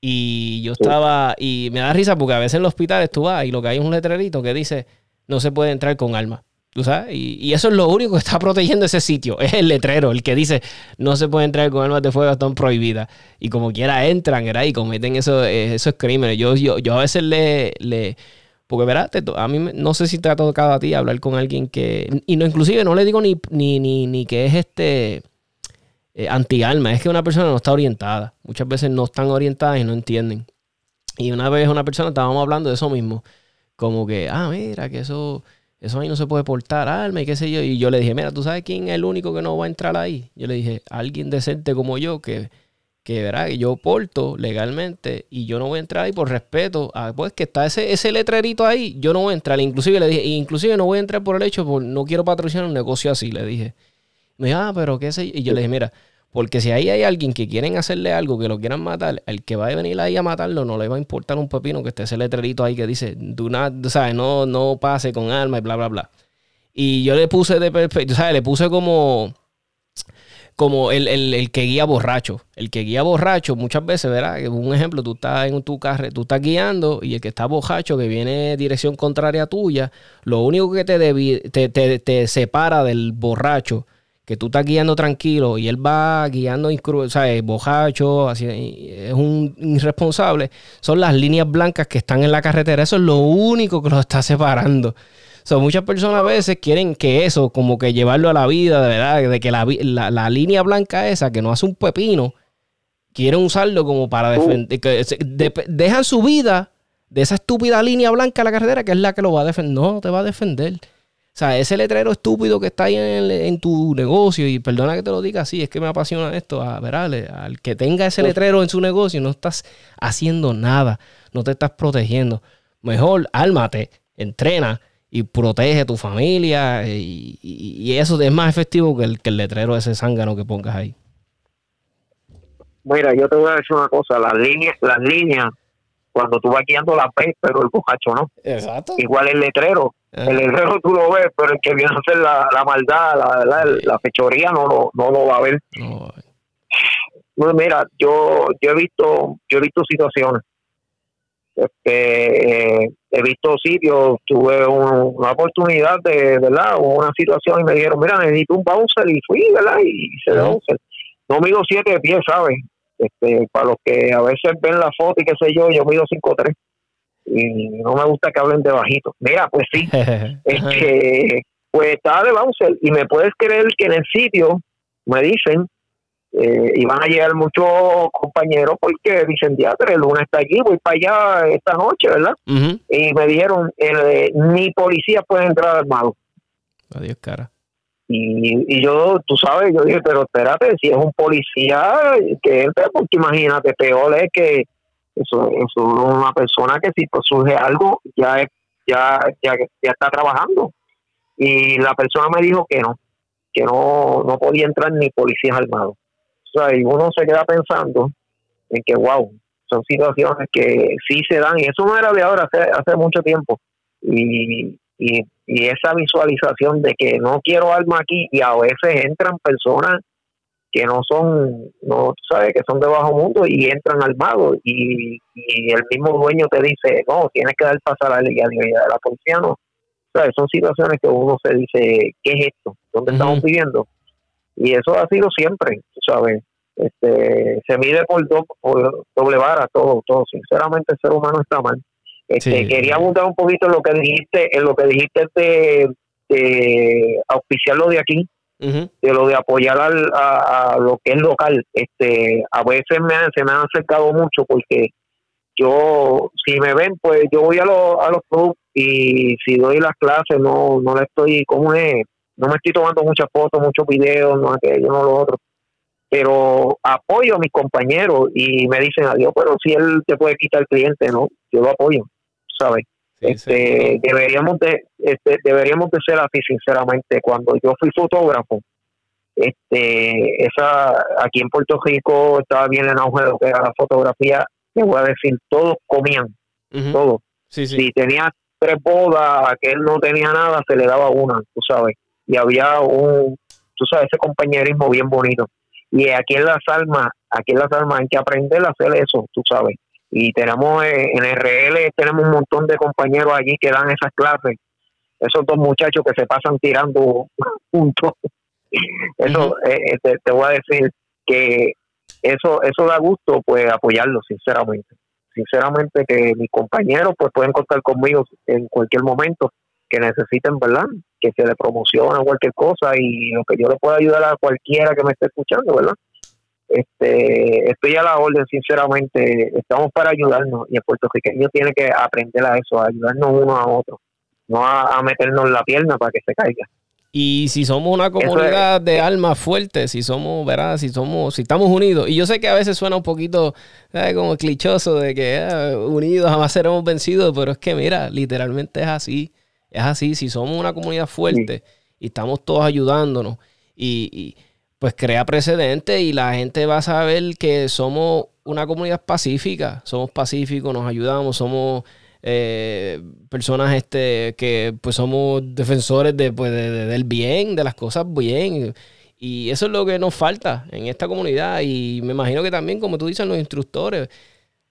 Y yo estaba, y me da risa porque a veces en los hospitales tú vas y lo que hay es un letrerito que dice no se puede entrar con armas. Y, eso es lo único que está protegiendo ese sitio. Es el letrero, el que dice no se puede entrar con armas de fuego, están prohibidas. Y como quiera entran, ¿verdad? Y cometen eso, eh, esos crímenes. Yo, yo, yo a veces le, le porque verás, a mí no sé si te ha tocado a ti hablar con alguien que, y no inclusive no le digo ni, ni, ni, ni que es este eh, anti-alma, es que una persona no está orientada. Muchas veces no están orientadas y no entienden. Y una vez una persona estábamos hablando de eso mismo, como que, ah, mira, que eso, eso ahí no se puede portar alma y qué sé yo. Y yo le dije, mira, ¿tú sabes quién es el único que no va a entrar ahí? Yo le dije, alguien decente como yo que, que verá que yo porto legalmente y yo no voy a entrar ahí por respeto pues que está ese, ese letrerito ahí, yo no voy a entrar. Inclusive le dije, inclusive no voy a entrar por el hecho, por no quiero patrocinar un negocio así, le dije. Me dijo, ah, pero qué sé yo. Y yo le dije, mira, porque si ahí hay alguien que quieren hacerle algo, que lo quieran matar, el que va a venir ahí a matarlo no le va a importar un pepino que esté ese letrerito ahí que dice, do not, ¿sabes? No, no pase con arma y bla, bla, bla. Y yo le puse de perfecto, ¿sabes? Le puse como, como el, el, que guía borracho. El que guía borracho, muchas veces, ¿verdad? Un ejemplo, tú estás en tu carro, tú estás guiando y el que está borracho, que viene dirección contraria tuya, lo único que te, te, te, te separa del borracho que tú estás guiando tranquilo y él va guiando, o sea, bojacho, así, es un irresponsable, son las líneas blancas que están en la carretera. Eso es lo único que los está separando. So, muchas personas a veces quieren que eso, como que llevarlo a la vida, de verdad, de que la, línea blanca esa, que no hace un pepino, quieren usarlo como para defender. Que dejan su vida de esa estúpida línea blanca a la carretera, que es la que lo va a defender. No, te va a defender. O sea, ese letrero estúpido que está ahí en, tu negocio, y perdona que te lo diga así, es que me apasiona esto, a ver, al que tenga ese letrero en su negocio, no estás haciendo nada, no te estás protegiendo. Mejor álmate, entrena y protege a tu familia, y, eso es más efectivo que el, que el letrero ese zángano que pongas ahí. Mira, yo te voy a decir una cosa, las líneas, las líneas cuando tú vas guiando la pez, pero el bocacho no. Exacto. Igual el letrero. El letrero tú lo ves, pero el que viene a hacer la, la maldad, la, la, fechoría, no lo, no lo va a ver. No. mira, yo, yo he visto, yo he visto situaciones. Este, he visto sitios, tuve una oportunidad de, ¿verdad? Una situación y me dijeron, mira, necesito un bouncer y fui, ¿verdad? Y hice uh bouncer. No mido siete pies, ¿sabes? Este, para los que a veces ven la foto y qué sé yo, yo mido 5'3 y no me gusta que hablen de bajito. Mira, pues sí, este, pues estaba de bouncer y me puedes creer que en el sitio me dicen eh, y van a llegar muchos compañeros porque dicen, el lunes está allí, voy para allá esta noche, ¿verdad? Y me dijeron, eh, ni policía puede entrar armado. Adiós, cara. Y, yo, tú sabes, yo dije, pero espérate, si es un policía que entre, porque imagínate, peor es que eso, es una persona que si pues surge algo, ya, ya, ya, ya está trabajando. Y la persona me dijo que no, que no, no podía entrar ni policías armados. O sea, y uno se queda pensando en que, wow, son situaciones que sí se dan, y eso no era de ahora, hace, hace mucho tiempo. Y, y, y esa visualización de que no quiero alma aquí y a veces entran personas que no son, no sabes, que son de bajo mundo y entran armados y, y el mismo dueño te dice, no, tienes que dar pasar a la ley de la policía no. ¿Sabes? Son situaciones que uno se dice, ¿qué es esto? ¿Dónde estamos viviendo? Y eso ha sido siempre, ¿sabes? Este, se mide por, por doble vara todo, todo. Sinceramente el ser humano está mal. Este, Quería abundar un poquito en lo que dijiste, en lo que dijiste de, de auspiciar lo de aquí, de lo de apoyar al, a, lo que es local. Este, a veces me, se me han acercado mucho porque yo, si me ven, pues yo voy a, a los clubs y si doy las clases, no, no le estoy, como es? No me estoy tomando muchas fotos, muchos videos, no aquello, no lo otro pero apoyo a mis compañeros y me dicen adiós, pero si él te puede quitar el cliente, no, yo lo apoyo. ¿sabes? Este, deberíamos de este, deberíamos de ser así sinceramente. Cuando yo fui fotógrafo este esa aquí en Puerto Rico estaba bien en auge lo que era la fotografía. Te voy a decir todos comían todos. Si tenía tres bodas aquel no tenía nada se le daba una tú sabes. Y había un tú sabes ese compañerismo bien bonito. Y aquí en las almas aquí en las almas hay que aprender a hacer eso tú sabes y tenemos eh, en RL tenemos un montón de compañeros allí que dan esas clases. Esos dos muchachos que se pasan tirando juntos. Eso eh, eh, te, voy a decir que eso eso da gusto pues apoyarlo sinceramente. Sinceramente que mis compañeros pues pueden contar conmigo en cualquier momento que necesiten verdad que se le promocione cualquier cosa y lo que yo le pueda ayudar a cualquiera que me esté escuchando verdad este, estoy a la orden, sinceramente, estamos para ayudarnos y el puertorriqueño tiene que aprender a eso, a ayudarnos uno a otro. no a, a meternos la pierna para que se caiga. Y si somos una comunidad de almas fuertes, si somos, ¿verdad? Si somos, si estamos unidos. Y yo sé que a veces suena un poquito como clichoso de que eh, unidos jamás seremos vencidos, pero es que mira, literalmente es así. Es así. Si somos una comunidad fuerte y estamos todos ayudándonos y, y, pues crea precedentes y la gente va a saber que somos una comunidad pacífica, somos pacíficos, nos ayudamos, somos eh, personas este, que pues somos defensores de, pues, del bien, de las cosas bien. Y eso es lo que nos falta en esta comunidad. Y me imagino que también, como tú dices, los instructores.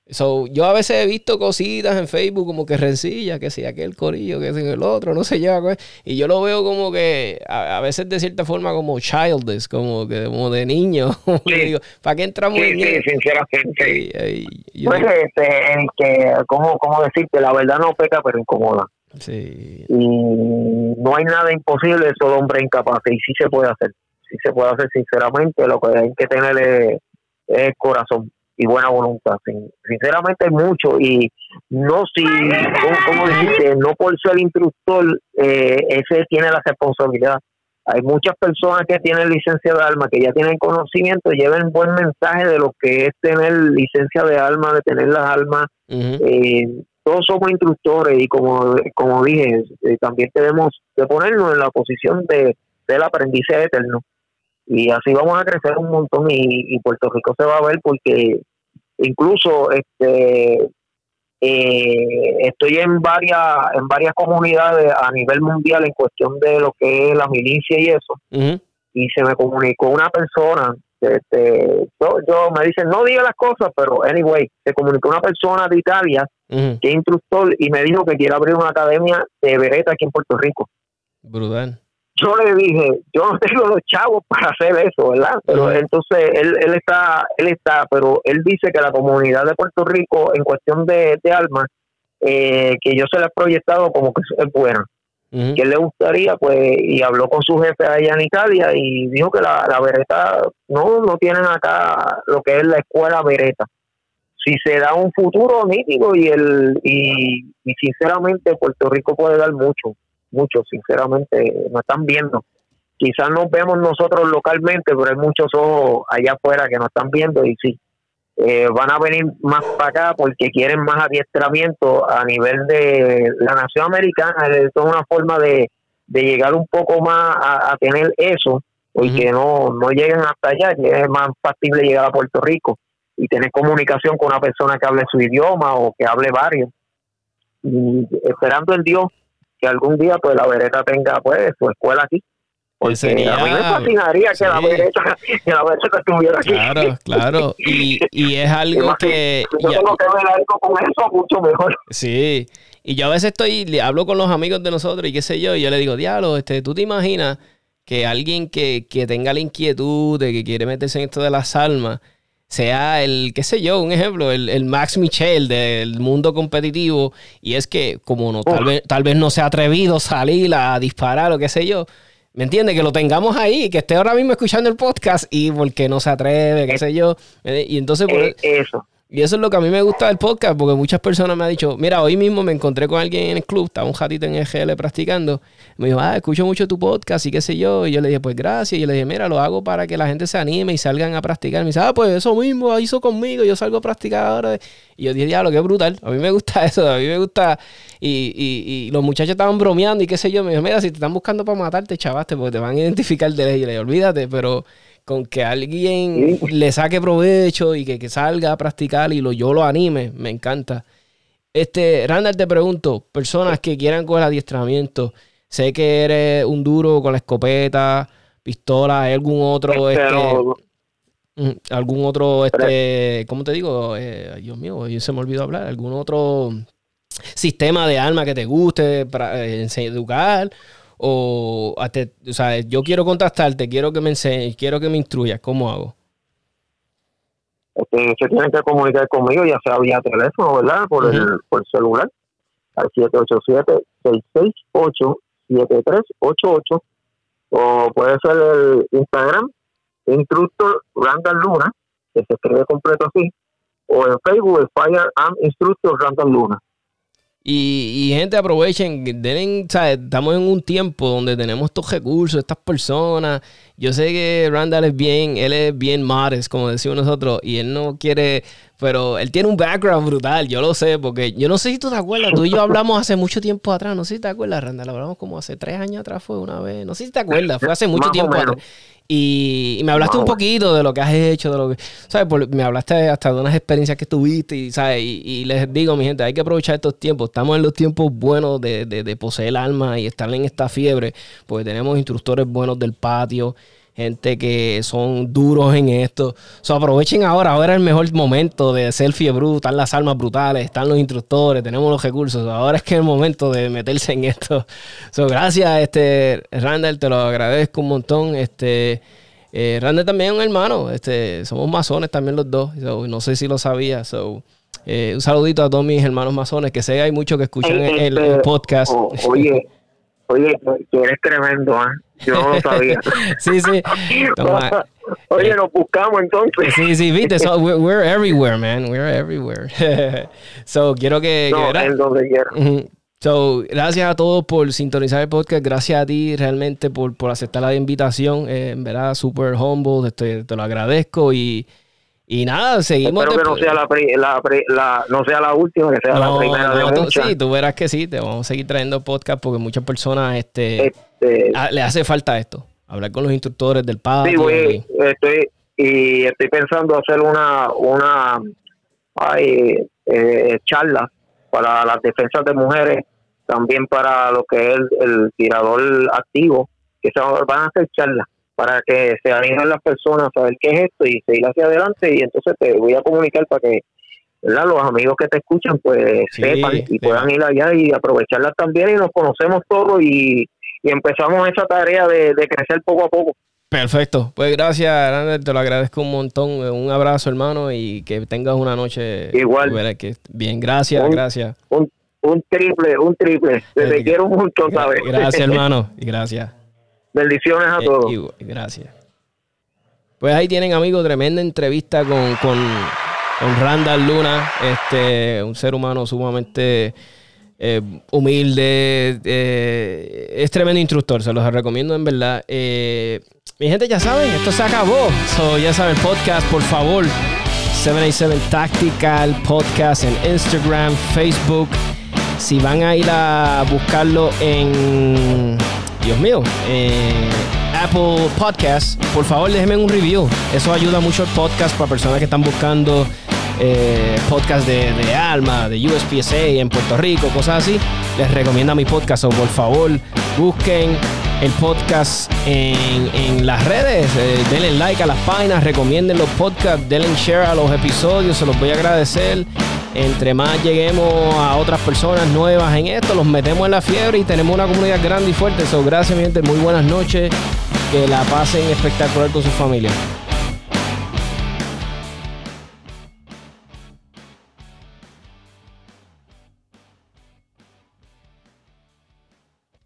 So, yo a veces he visto cositas en Facebook como que rencilla, que si aquel corillo, que si el otro, no se lleva. Y yo lo veo como que a, veces de cierta forma como childish, como que como de niño. digo, ¿para qué entramos sí, en sí, sinceramente. pues este, en que, ¿cómo, ¿cómo decirte? La verdad no peca, pero incomoda. Sí. Y no hay nada imposible, solo hombre incapaz. Y sí se puede hacer. Sí se puede hacer, sinceramente. Lo que hay que tener es, es corazón y buena voluntad. sinceramente hay mucho y no si, como, dijiste, no por ser instructor, eh, ese tiene la responsabilidad. Hay muchas personas que tienen licencia de alma, que ya tienen conocimiento, lleven buen mensaje de lo que es tener licencia de alma, de tener las almas. eh, todos somos instructores y como, como dije, eh, también tenemos que ponernos en la posición de del aprendizaje eterno y así vamos a crecer un montón y, Puerto Rico se va a ver porque incluso este eh, estoy en varias en varias comunidades a nivel mundial en cuestión de lo que es la milicia y eso y se me comunicó una persona este, yo, me dicen no diga las cosas pero anyway se comunicó una persona de Italia que es instructor y me dijo que quiere abrir una academia de vereta aquí en Puerto Rico. Brutal yo le dije, yo no tengo los chavos para hacer eso, ¿verdad? Pero entonces él, él está, él está, pero él dice que la comunidad de Puerto Rico, en cuestión de, de almas, eh, que yo se le he proyectado como que es buena. Que él le gustaría, pues, y habló con su jefe allá en Italia y dijo que la, la vereta, no, no tienen acá lo que es la escuela vereta. Si se da un futuro nítido y el y, y sinceramente Puerto Rico puede dar mucho, muchos, sinceramente, no están viendo. Quizás nos vemos nosotros localmente, pero hay muchos ojos allá afuera que nos están viendo y sí, eh, van a venir más para acá porque quieren más adiestramiento a nivel de la nación americana. Es una forma de, de llegar un poco más a, tener eso y que no, no lleguen hasta allá, que es más factible llegar a Puerto Rico y tener comunicación con una persona que hable su idioma o que hable varios. Y esperando en Dios que algún día pues la vereta tenga pues su escuela aquí. Porque sería, a mí me fascinaría que, la vereta, que la vereta estuviera aquí. Claro, claro. Y, y es algo que... Yo tengo que ver algo con eso mucho mejor. Sí. Y yo a veces estoy, le hablo con los amigos de nosotros y qué sé yo, y yo le digo, diablo, este, ¿tú te imaginas que alguien que, que tenga la inquietud de que quiere meterse en esto de las almas, sea el, qué sé yo, un ejemplo, el, Max Michel del mundo competitivo, y es que como no, tal, vez, tal vez no se ha atrevido a salir a disparar o qué sé yo, ¿me entiende? Que lo tengamos ahí, que esté ahora mismo escuchando el podcast y porque no se atreve, qué sé yo, y entonces... Pues, eso. Y eso es lo que a mí me gusta del podcast, porque muchas personas me han dicho, mira, hoy mismo me encontré con alguien en el club, estaba un ratito en el GL practicando, me dijo, ah, escucho mucho tu podcast y qué sé yo, y yo le dije, pues gracias, y yo le dije, mira, lo hago para que la gente se anime y salgan a practicar. Y me dice, ah, pues eso mismo hizo conmigo, yo salgo a practicar ahora. Y yo dije, diablo, qué brutal, a mí me gusta eso, a mí me gusta, y, y, y los muchachos estaban bromeando y qué sé yo, me dijo, mira, si te están buscando para matarte, chavaste, porque te van a identificar de ley, y le dije, olvídate, pero con que alguien le saque provecho y que, salga a practicar y lo, yo lo anime, me encanta. Este, Randall, te pregunto, personas que quieran coger adiestramiento, sé que eres un duro con la escopeta, pistola, ¿hay algún otro, este, mm, algún otro, este, ¿cómo te digo? Eh, Dios mío, se me olvidó hablar, algún otro sistema de arma que te guste para eh, educar o, o sea, yo quiero contactarte, quiero que me enseñes, quiero que me instruyas, ¿cómo hago? Este, se tienen que comunicar conmigo, ya sea vía teléfono, ¿verdad? Por, el, por celular, al 787-668-7388, o puede ser el Instagram, Instructor Randall Luna, que se escribe completo así, o en Facebook, Firearm Instructor Randall Luna Y, y gente, aprovechen, den, ¿sabes? estamos en un tiempo donde tenemos estos recursos, estas personas. Yo sé que Randall es bien, él es bien modest, como decimos nosotros, y él no quiere, pero él tiene un background brutal, yo lo sé, porque yo no sé si tú te acuerdas, tú y yo hablamos hace mucho tiempo atrás, no sé si te acuerdas, Randall, hablamos como hace tres años atrás, fue una vez, no sé si te acuerdas, fue hace mucho tiempo atrás. Y, y me hablaste un poquito de lo que has hecho, de lo que, ¿sabes? Por- me hablaste hasta de unas experiencias que tuviste, y, ¿sabes? Y, y les digo, mi gente, hay que aprovechar estos tiempos. Estamos en los tiempos buenos de, de, de poseer el alma y estar en esta fiebre, porque tenemos instructores buenos del patio, gente que son duros en esto. So, aprovechen ahora, ahora es el mejor momento de ser fiebre, están las almas brutales, están los instructores, tenemos los recursos. Ahora es que es el momento de meterse en esto. So, gracias, este, Randall, te lo agradezco un montón. Este, eh, Randall también es un hermano, este, somos masones también los dos. So, no sé si lo sabía. So, eh, un saludito a todos mis hermanos masones, que sé que hay muchos que escuchan el, el Este, podcast. oye, oye, tú eres tremendo, ¿ah? Yo no lo sabía. sí, sí. Toma. oye, nos buscamos entonces. Sí, sí, viste, so, we're, we're everywhere, man. We're everywhere. so, quiero que... No, que- en donde quiera. So, gracias a todos por sintonizar el podcast. Gracias a ti realmente por, por aceptar la invitación. Eh, en verdad, súper humble. Te, te lo agradezco. Y, y nada, seguimos. Espero que no sea la, pri- la, pri- la- no sea la última, que sea la primera no, de tú- muchas. sí, tú verás que sí. Te vamos a seguir trayendo podcast porque muchas personas este, Este, le hace falta esto. Hablar con los instructores del patio. sí, voy, y- estoy y estoy pensando hacer una una ay, eh, charla para las defensas de mujeres, también para lo que es el, el tirador activo, que se van a hacer charlas para que se animen las personas a saber qué es esto y seguir hacia adelante y entonces te voy a comunicar para que ¿verdad? los amigos que te escuchan pues Sí, sepan y puedan ir allá y aprovecharlas también y nos conocemos todos y, y empezamos esa tarea de, de crecer poco a poco. Perfecto. Pues gracias, te lo agradezco un montón. Un abrazo, hermano, y que tengas una noche. Igual. Que- Bien, gracias, Un- gracias. un, un triple, un triple. Te, te Eh, quiero un montón, ¿sabes? Gracias, hermano, y gracias. Bendiciones a Eh, todos. igual, gracias. Pues ahí tienen, amigos, tremenda entrevista con, con, con Randall Luna, este, un ser humano sumamente eh, humilde, eh, es tremendo instructor, se los recomiendo en verdad. Mi gente, ya saben, esto se acabó. So, ya saben, podcast, por favor. 787 Tactical Podcast en Instagram, Facebook. Si van a ir a buscarlo en, Dios mío, en Apple Podcast, por favor déjenme un review. Eso ayuda mucho al podcast para personas que están buscando eh, podcast de, de Alma, de USPSA en Puerto Rico, cosas así. Les recomiendo mi podcast. O por favor, busquen el podcast en, en las redes. eh, denle like a las páginas, recomienden los podcasts, denle share a los episodios. Se los voy a agradecer. Entre más lleguemos a otras personas nuevas en esto, los metemos en la fiebre y tenemos una comunidad grande y fuerte. So, gracias, mi gente. Muy buenas noches. Que la pasen espectacular con su familia.